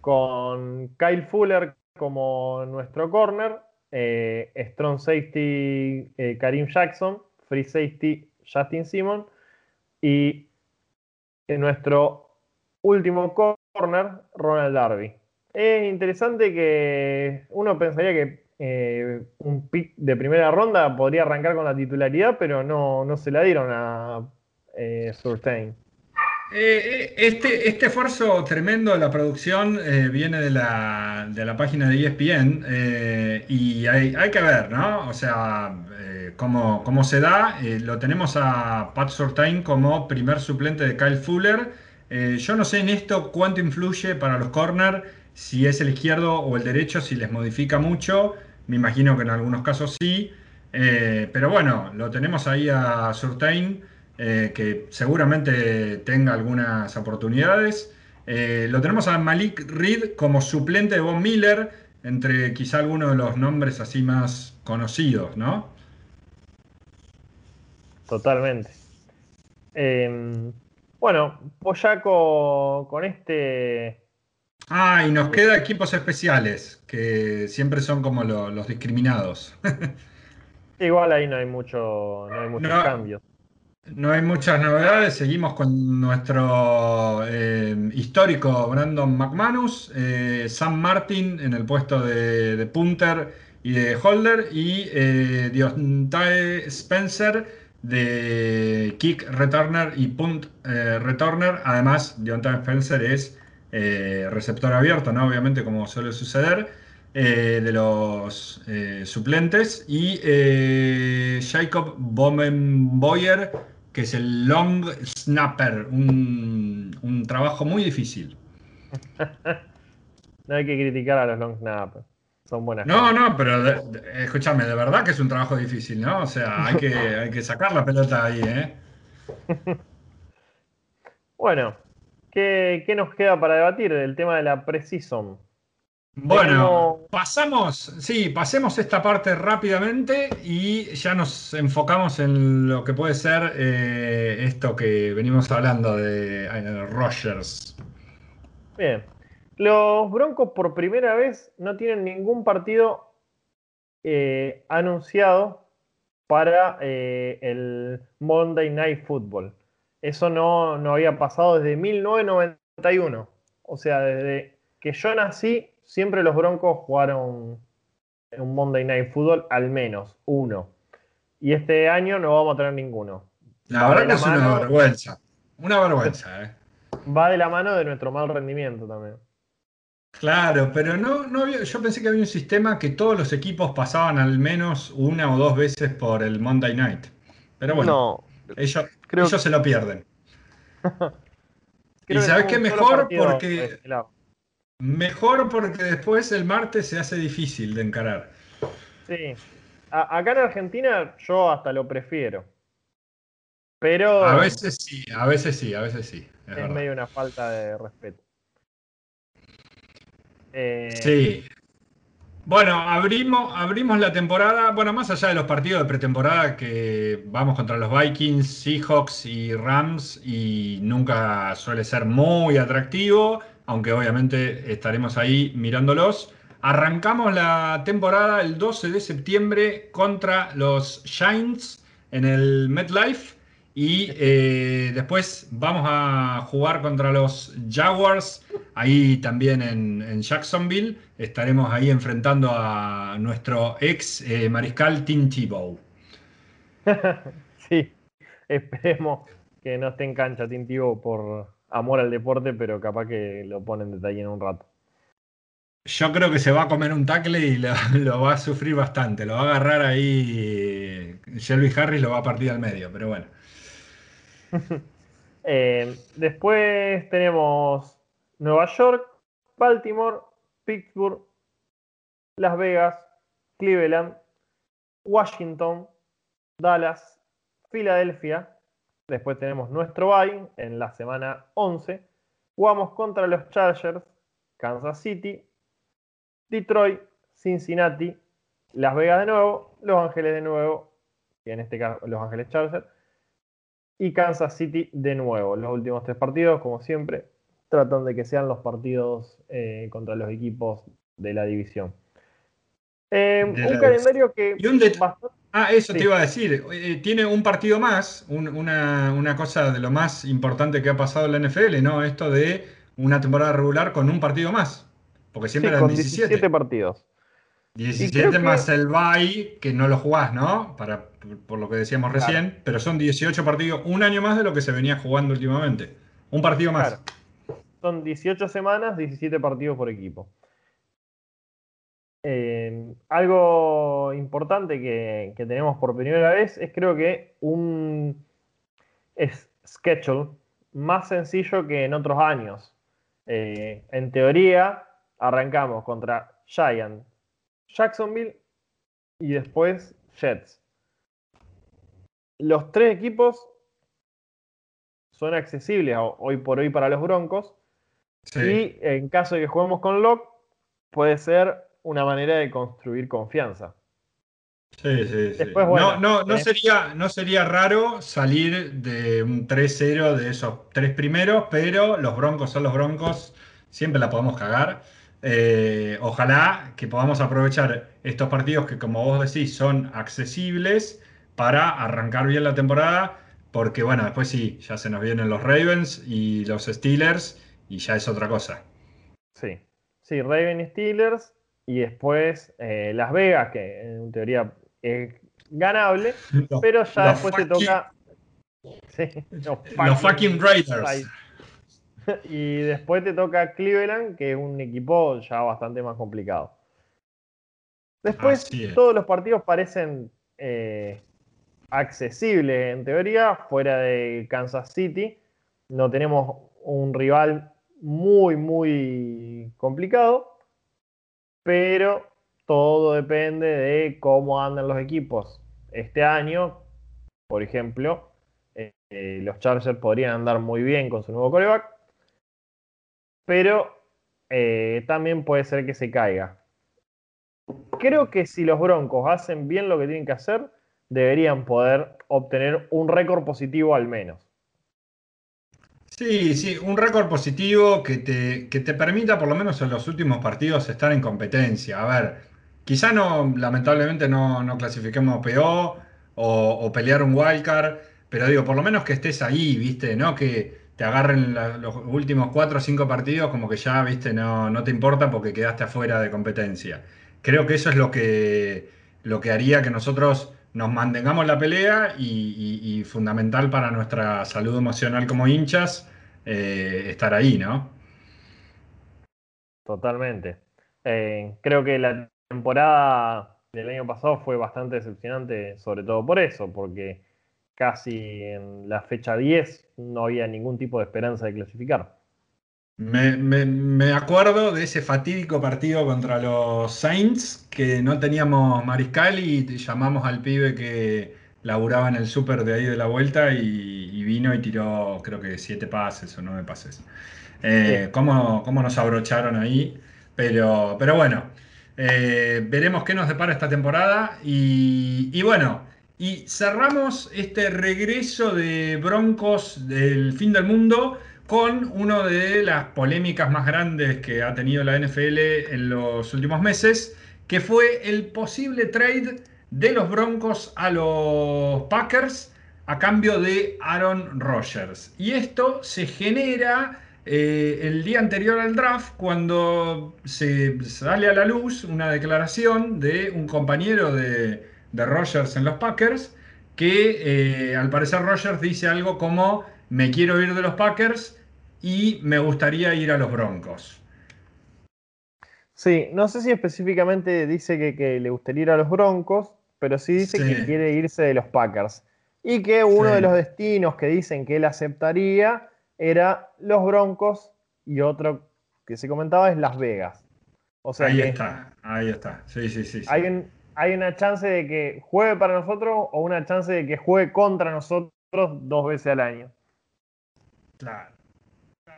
con Kyle Fuller como nuestro corner, eh, strong safety eh, Karim Jackson, free safety Justin Simon y en nuestro último corner, Ronald Darby. Es interesante que uno pensaría que eh, un pick de primera ronda podría arrancar con la titularidad, pero no, no se la dieron a eh, Surtain. Eh, este, este esfuerzo tremendo de la producción viene de la, página de ESPN y hay, que ver, ¿no? O sea, cómo, se da. lo tenemos a Pat Surtain como primer suplente de Kyle Fuller. yo no sé en esto cuánto influye para los corners si es el izquierdo o el derecho, si les modifica mucho. Me imagino que en algunos casos sí. Eh, pero bueno, lo tenemos ahí a Surtain, eh, que seguramente tenga algunas oportunidades. Eh, lo tenemos a Malik Reed como suplente de Von Miller, entre quizá algunos de los nombres así más conocidos, ¿no? Totalmente. Em, bueno, pues ya con, este. Ah, y nos queda equipos especiales, que siempre son como los discriminados. Igual ahí no hay mucho, no hay muchos cambios. No hay muchas novedades, seguimos con nuestro eh, histórico Brandon McManus, eh, Sam Martin en el puesto de, punter y de holder y eh, Diontae Spencer de kick returner y punt returner. Además, Diontae Spencer es receptor abierto, ¿no? obviamente como suele suceder. de los suplentes y Jacob Bomenboyer que es el long snapper, un, trabajo muy difícil. no hay que criticar a los long snappers. Son buenas. No, no, pero escúchame, de verdad que es un trabajo difícil, ¿no? O sea, hay que, hay que sacar la pelota ahí, ¿eh? bueno, ¿qué, ¿qué, nos queda para debatir? El tema de la precision. Bueno, pasamos, sí, pasemos esta parte rápidamente y ya nos enfocamos en lo que puede ser eh, esto que venimos hablando de eh, Rogers. Bien, los Broncos por primera vez no tienen ningún partido eh, anunciado para el Monday Night Football. Eso no, no había pasado desde 1991. O sea, desde que yo nací siempre los Broncos jugaron en un Monday Night Football al menos uno. Y este año no vamos a tener ninguno. La verdad que es una vergüenza. Una vergüenza, ¿eh? Va de la mano de nuestro mal rendimiento también. Claro, pero no, no yo pensé que había un sistema que todos los equipos pasaban al menos una o dos veces por el Monday Night. Pero bueno, ellos, ellos se lo pierden. y sabes qué mejor porque Mejor porque después el martes se hace difícil de encarar. Sí. acá en Argentina yo hasta lo prefiero. Pero. A veces sí, a veces sí, a veces sí. Es, medio una falta de respeto. Eh, sí. Bueno, abrimos, abrimos la temporada, bueno, más allá de los partidos de pretemporada que vamos contra los Vikings, Seahawks y Rams y nunca suele ser muy atractivo aunque obviamente estaremos ahí mirándolos. Arrancamos la temporada el 12 de septiembre contra los Giants en el MetLife y eh, después vamos a jugar contra los Jaguars ahí también en, Jacksonville. Estaremos ahí enfrentando a nuestro ex eh, mariscal Tim Tebow. sí, esperemos que no esté en cancha Tim Tebow por, amor al deporte, pero capaz que lo pone en detalle en un rato. Yo creo que se va a comer un tackle y lo, va a sufrir bastante. Lo va a agarrar ahí. Shelby Harris lo va a partir al medio, pero bueno. Eh, después tenemos Nueva York, Baltimore, Pittsburgh, Las Vegas, Cleveland, Washington, Dallas, Filadelfia, Después tenemos nuestro bye en la semana 11. Jugamos contra los Chargers, Kansas City, Detroit, Cincinnati, Las Vegas de nuevo, Los Ángeles de nuevo, y en este caso Los Ángeles Chargers, y Kansas City de nuevo. Los últimos tres partidos, como siempre, tratan de que sean los partidos eh, contra los equipos de la división. Eh, un calendario que... Ah, eso te iba a decir. Eh, tiene un partido más, una, cosa de lo más importante que ha pasado en la NFL, ¿no? Esto de una temporada regular con un partido más. Porque siempre eran 17. partidos. 17 más el bye, que no lo jugás, ¿no? Para, por lo que decíamos recién, pero son 18 partidos, un año más de lo que se venía jugando últimamente. Un partido más. Son 18 semanas, 17 partidos por equipo. Eh, algo importante que, tenemos por primera vez es creo que un schedule más sencillo que en otros años. Eh, en teoría, arrancamos contra Giant, Jacksonville y después Jets. Los tres equipos son accesibles hoy por hoy para los Broncos, Y en caso de que juguemos con Locke, puede ser una manera de construir confianza. Sí, sí, sí. no, no, no, sería, no sería raro salir de un 3-0 de esos tres primeros, pero los Broncos son los Broncos, siempre la podemos cagar. Eh, ojalá que podamos aprovechar estos partidos que, como vos decís, son accesibles para arrancar bien la temporada, porque bueno, después sí, ya se nos vienen los Ravens y los Steelers y ya es otra cosa. Sí, sí, Ravens y Steelers y después eh, Las Vegas, que en teoría es ganable, pero ya después te toca. los, fucking, Raiders. Y después te toca Cleveland, que es un equipo ya bastante más complicado. Después, todos los partidos parecen eh, accesibles en teoría, fuera de Kansas City. No tenemos un rival muy, muy complicado, pero todo depende de cómo andan los equipos. Este año, por ejemplo, eh, los Chargers podrían andar muy bien con su nuevo coreback, pero eh, también puede ser que se caiga. Creo que si los Broncos hacen bien lo que tienen que hacer, deberían poder obtener un récord positivo al menos. Sí, sí, un récord positivo que te, que te permita por lo menos en los últimos partidos estar en competencia. A ver, Quizá no, lamentablemente no, no clasifiquemos PO o, pelear un wildcard, pero digo, por lo menos que estés ahí, ¿viste? No que te agarren los últimos cuatro o cinco partidos como que ya, ¿viste? No, no te importa porque quedaste afuera de competencia. Creo que eso es lo que, lo que haría que nosotros nos mantengamos la pelea y, fundamental para nuestra salud emocional como hinchas, eh, estar ahí, ¿no? Totalmente. Eh, creo que la temporada del año pasado fue bastante decepcionante, sobre todo por eso, porque casi en la fecha 10 no había ningún tipo de esperanza de clasificar. Me, acuerdo de ese fatídico partido contra los Saints, que no teníamos mariscal y llamamos al pibe que laburaba en el súper de ahí de la vuelta y, vino y tiró creo que siete pases o nueve pases. Eh, ¿cómo, nos abrocharon ahí? Pero, pero bueno, eh, veremos qué nos depara esta temporada. Y, bueno, y cerramos este regreso de Broncos del fin del mundo con una de las polémicas más grandes que ha tenido la NFL en los últimos meses, que fue el posible trade de los Broncos a los Packers a cambio de Aaron Rodgers. Y esto se genera eh, el día anterior al draft, cuando se sale a la luz una declaración de un compañero de, de Rogers en los Packers, que eh, al parecer Rogers dice algo como, me quiero ir de los Packers y me gustaría ir a los Broncos. Sí, no sé si específicamente dice que, le gustaría ir a los Broncos, pero sí dice que quiere irse de los Packers. Y que uno de los destinos que dicen que él aceptaría era los Broncos y otro que se comentaba es Las Vegas. O sea ahí está, ahí está. Sí, sí, sí. Hay, hay una chance de que juegue para nosotros o una chance de que juegue contra nosotros dos veces al año. Claro.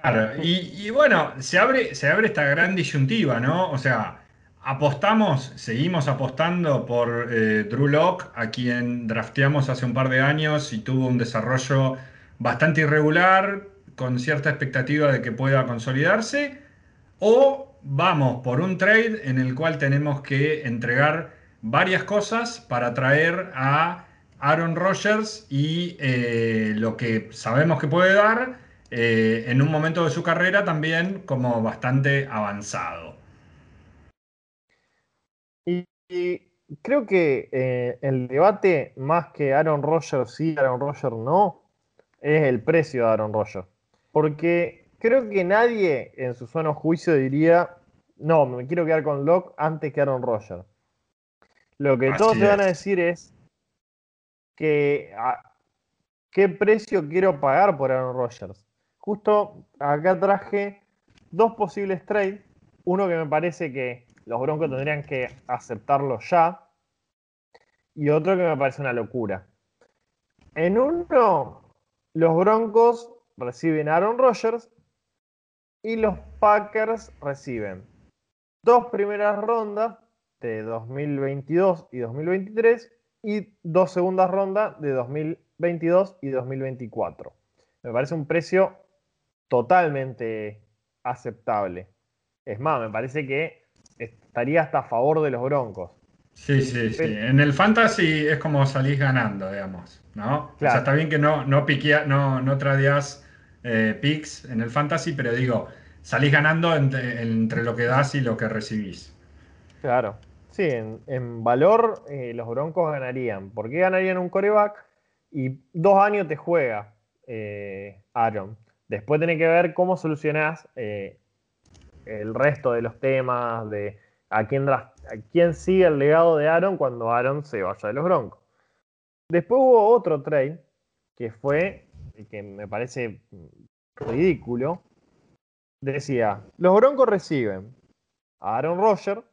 Claro. Y, bueno, se abre, se abre esta gran disyuntiva, ¿no? O sea, apostamos, seguimos apostando por eh, Drew Locke, a quien drafteamos hace un par de años y tuvo un desarrollo bastante irregular, con cierta expectativa de que pueda consolidarse, o vamos por un trade en el cual tenemos que entregar varias cosas para traer a Aaron Rodgers y eh, lo que sabemos que puede dar eh, en un momento de su carrera también como bastante avanzado. Y, creo que eh, el debate más que Aaron Rodgers sí, Aaron Rodgers no, es el precio de Aaron Rodgers. Porque creo que nadie en su sano juicio diría, no, me quiero quedar con Locke antes que Aaron Rodgers. Lo que todos te van a decir es que qué precio quiero pagar por Aaron Rodgers. Justo acá traje dos posibles trades. Uno que me parece que los Broncos tendrían que aceptarlo ya. Y otro que me parece una locura. En uno, los Broncos reciben a Aaron Rodgers Y los Packers reciben dos primeras rondas de 2022 y 2023 y dos segundas rondas de 2022 y 2024. Me parece un precio totalmente aceptable. Es más, me parece que estaría hasta a favor de los Broncos. Sí, sí, sí. En el fantasy es como salís ganando, digamos, ¿no? O sea, está bien que no, no, no, no tradeás eh, picks en el fantasy, pero digo, salís ganando entre, lo que das y lo que recibís. Claro. Sí, en, valor eh, los Broncos ganarían. ¿Por qué ganarían un coreback? Y dos años te juega eh, Aaron. Después tiene que ver cómo solucionás eh, el resto de los temas, de a quién, a quién sigue el legado de Aaron cuando Aaron se vaya de los Broncos. Después hubo otro trade que fue, que me parece ridículo. Decía, los Broncos reciben a Aaron Rodgers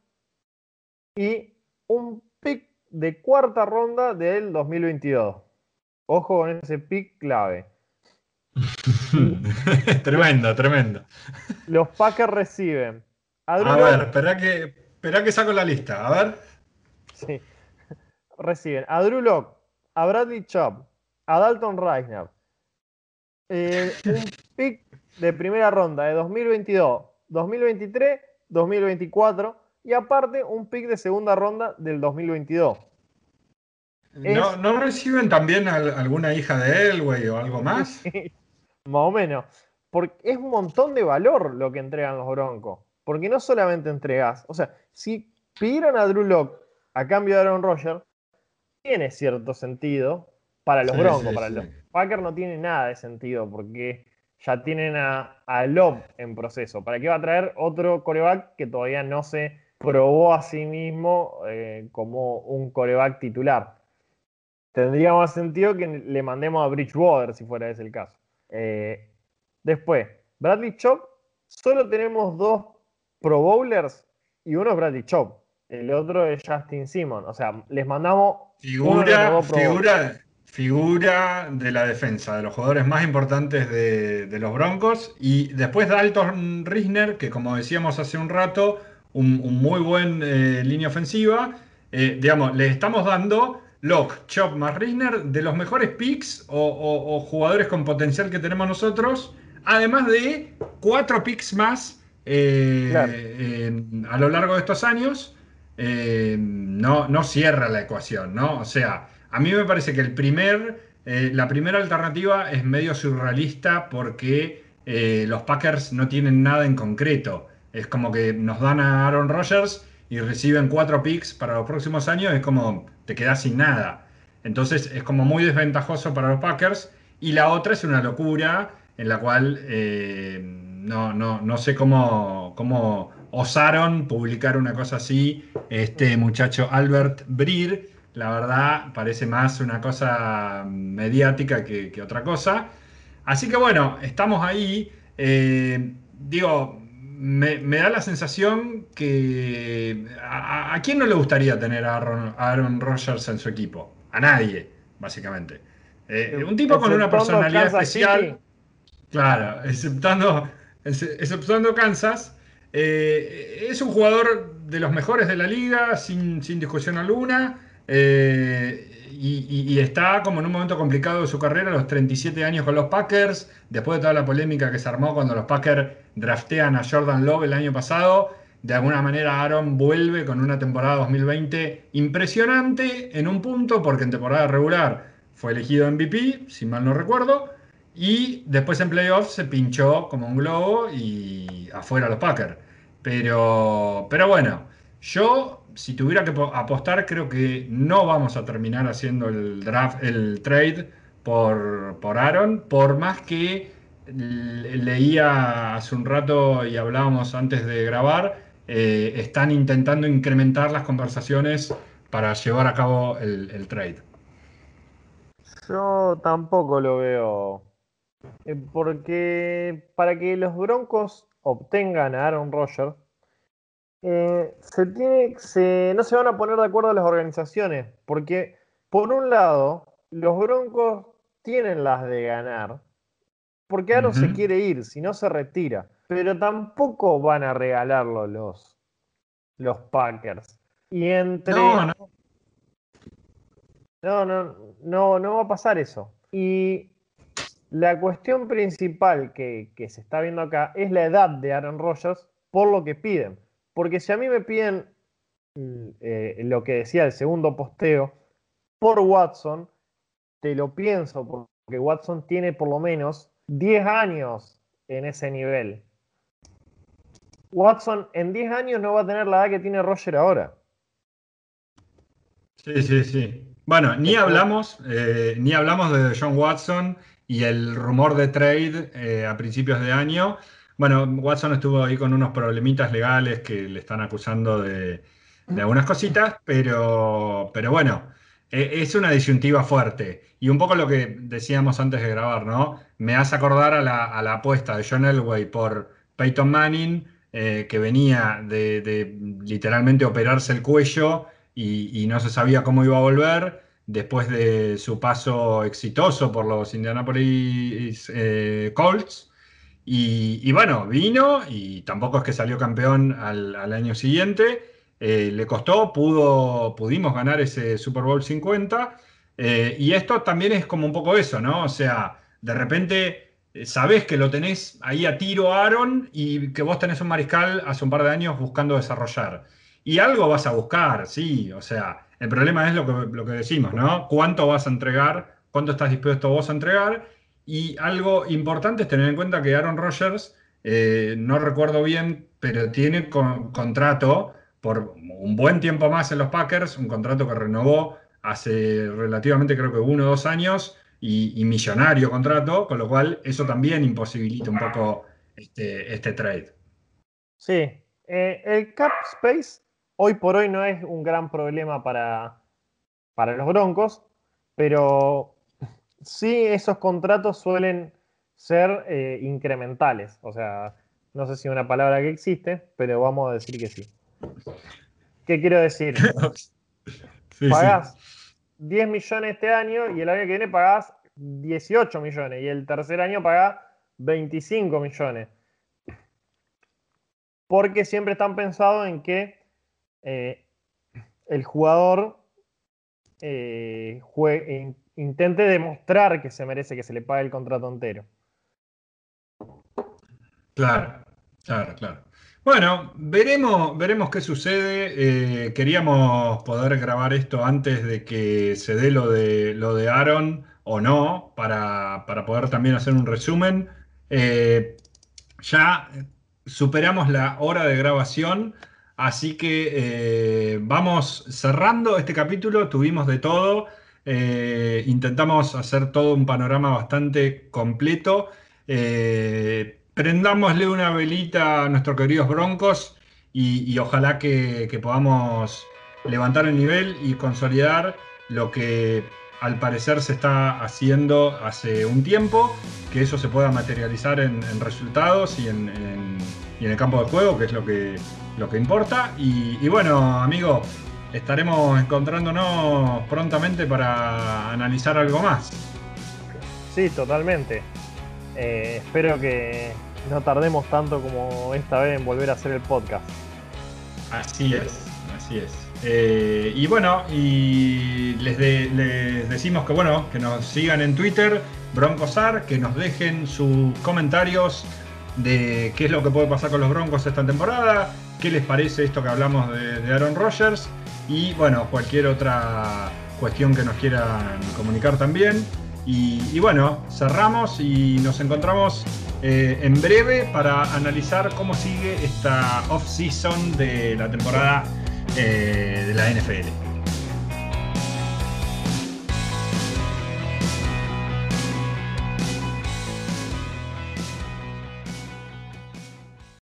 y un pick de cuarta ronda del 2022. Ojo con ese pick clave. tremendo, tremendo. Los Packers reciben. A, ver, espera que, espera que saco la lista. A ver. Sí. Reciben a Drew Locke, a Bradley Chubb, a Dalton Reisner. Eh, un pick de primera ronda de 2022, 2023, 2024 y aparte un pick de segunda ronda del 2022. ¿No, ¿No, reciben también alguna hija de él, güey, o algo más? Más o menos. Porque es un montón de valor lo que entregan los Broncos. Porque no solamente entregas, o sea, si pidieran a Drew Locke a cambio de Aaron Rodgers, tiene cierto sentido para los Broncos, para los Packers no tiene nada de sentido porque ya tienen a, a Love en proceso. ¿Para qué va a traer otro coreback que todavía no se probó a sí mismo eh, como un coreback titular. Tendría más sentido que le mandemos a Bridgewater si fuera ese el caso. Eh, después, Bradley Chop, solo tenemos dos Pro Bowlers y uno es Bradley Chop. El otro es Justin Simon. O sea, les mandamos. Figura, figura, figura de la defensa, de los jugadores más importantes de, de los Broncos. Y después Dalton Risner, que como decíamos hace un rato, un, muy buen eh, línea ofensiva. Eh, digamos, le estamos dando Locke, Chop más Risner de los mejores picks o, jugadores con potencial que tenemos nosotros, además de cuatro picks más eh, a lo largo de estos años. no, no cierra la ecuación, ¿no? O sea, a mí me parece que el primer, la primera alternativa es medio surrealista porque los Packers no tienen nada en concreto. Es como que nos dan a Aaron Rodgers y reciben cuatro picks para los próximos años, es como te quedas sin nada. Entonces es como muy desventajoso para los Packers. Y la otra es una locura en la cual eh, no, no, sé cómo, cómo osaron publicar una cosa así. Este muchacho Albert Breer, la verdad, parece más una cosa mediática que, otra cosa. Así que bueno, estamos ahí. Eh, digo, me, da la sensación que a, quién no le gustaría tener a Aaron, Rodgers en su equipo? A nadie, básicamente. Eh, un tipo con una personalidad especial. Claro, exceptando, exceptuando Kansas. Eh, es un jugador de los mejores de la liga, sin, discusión alguna. Eh, y, está como en un momento complicado de su carrera, los 37 años con los Packers, después de toda la polémica que se armó cuando los Packers draftean a Jordan Love el año pasado. De alguna manera Aaron vuelve con una temporada 2020 impresionante en un punto, porque en temporada regular fue elegido MVP, si mal no recuerdo, y después en playoffs se pinchó como un globo y afuera los Packers. Pero, pero bueno, yo si tuviera que apostar, creo que no vamos a terminar haciendo el draft, el trade por, por Aaron, por más que leía hace un rato y hablábamos antes de grabar, eh, están intentando incrementar las conversaciones para llevar a cabo el, trade. Yo tampoco lo veo. Eh, porque para que los Broncos obtengan a Aaron Rodgers, eh, no se van a poner de acuerdo las organizaciones, porque por un lado, los Broncos tienen las de ganar, porque Aaron se quiere ir, si no se retira. pero tampoco van a regalarlo los, los Packers. Y entre. No, no. No, no, no, no va a pasar eso. Y la cuestión principal que, que se está viendo acá es la edad de Aaron Rodgers por lo que piden. Porque si a mí me piden mm, eh, lo que decía el segundo posteo por Watson, te lo pienso, porque Watson tiene por lo menos 10 años en ese nivel. Watson en 10 años no va a tener la edad que tiene Roger ahora. Sí, sí, sí. Bueno, ni hablamos, eh, ni hablamos de John Watson y el rumor de trade eh, a principios de año. Bueno, Watson estuvo ahí con unos problemitas legales que le están acusando de, de algunas cositas, pero, pero bueno, es una disyuntiva fuerte. Y un poco lo que decíamos antes de grabar, ¿no? Me hace acordar a la, apuesta de John Elway por Peyton Manning, eh, que venía de, de literalmente operarse el cuello y, no se sabía cómo iba a volver después de su paso exitoso por los Indianapolis eh, Colts. Y, bueno, vino y tampoco es que salió campeón al, año siguiente. Eh, le costó, pudo, pudimos ganar ese Super Bowl 50. Eh, y esto también es como un poco eso, ¿no? O sea, de repente sabés que lo tenés ahí a tiro Aaron y que vos tenés un mariscal hace un par de años buscando desarrollar. Y algo vas a buscar, sí, o sea, el problema es lo que, lo que decimos, ¿no? ¿Cuánto vas a entregar? ¿Cuánto estás dispuesto vos a entregar? Y algo importante es tener en cuenta que Aaron Rodgers, eh, no recuerdo bien, pero tiene contrato por un buen tiempo más en los Packers, un contrato que renovó hace relativamente creo que uno o dos años y, millonario contrato, con lo cual eso también imposibilita un poco este, este trade. Sí, eh, el cap space hoy por hoy no es un gran problema para, para los Broncos, pero sí esos contratos suelen ser eh, incrementales. O sea, no sé si es una palabra que existe, pero vamos a decir que sí. ¿Qué quiero decir? pagás 10 millones este año y el año que viene pagás 18 millones y el tercer año pagás 25 millones. Porque siempre están pensados en que eh, el jugador eh, intente demostrar que se merece que se le pague el contrato entero. Claro, claro, claro. Bueno, veremos, veremos qué sucede. Eh, queríamos poder grabar esto antes de que se dé lo de, lo de Aaron o no, para, poder también hacer un resumen. ya superamos la hora de grabación. Así que eh, vamos cerrando este capítulo, tuvimos de todo, eh, intentamos hacer todo un panorama bastante completo. Eh, prendámosle una velita a nuestros queridos broncos y, ojalá que, podamos levantar el nivel y consolidar lo que al parecer se está haciendo hace un tiempo, que eso se pueda materializar en, resultados y en, y en el campo de juego, que es lo que lo que importa. Y, bueno, amigo, estaremos encontrándonos prontamente para analizar algo más. Sí, totalmente. Eh, espero que no tardemos tanto como esta vez en volver a hacer el podcast. Así es, así es. Eh, y bueno, y les, decimos que bueno, que nos sigan en Twitter, Broncosar, que nos dejen sus comentarios de qué es lo que puede pasar con los Broncos esta temporada, qué les parece esto que hablamos de, Aaron Rodgers y bueno, cualquier otra cuestión que nos quieran comunicar también. Y, bueno, cerramos y nos encontramos eh, en breve para analizar cómo sigue esta off-season de la temporada eh, de la NFL.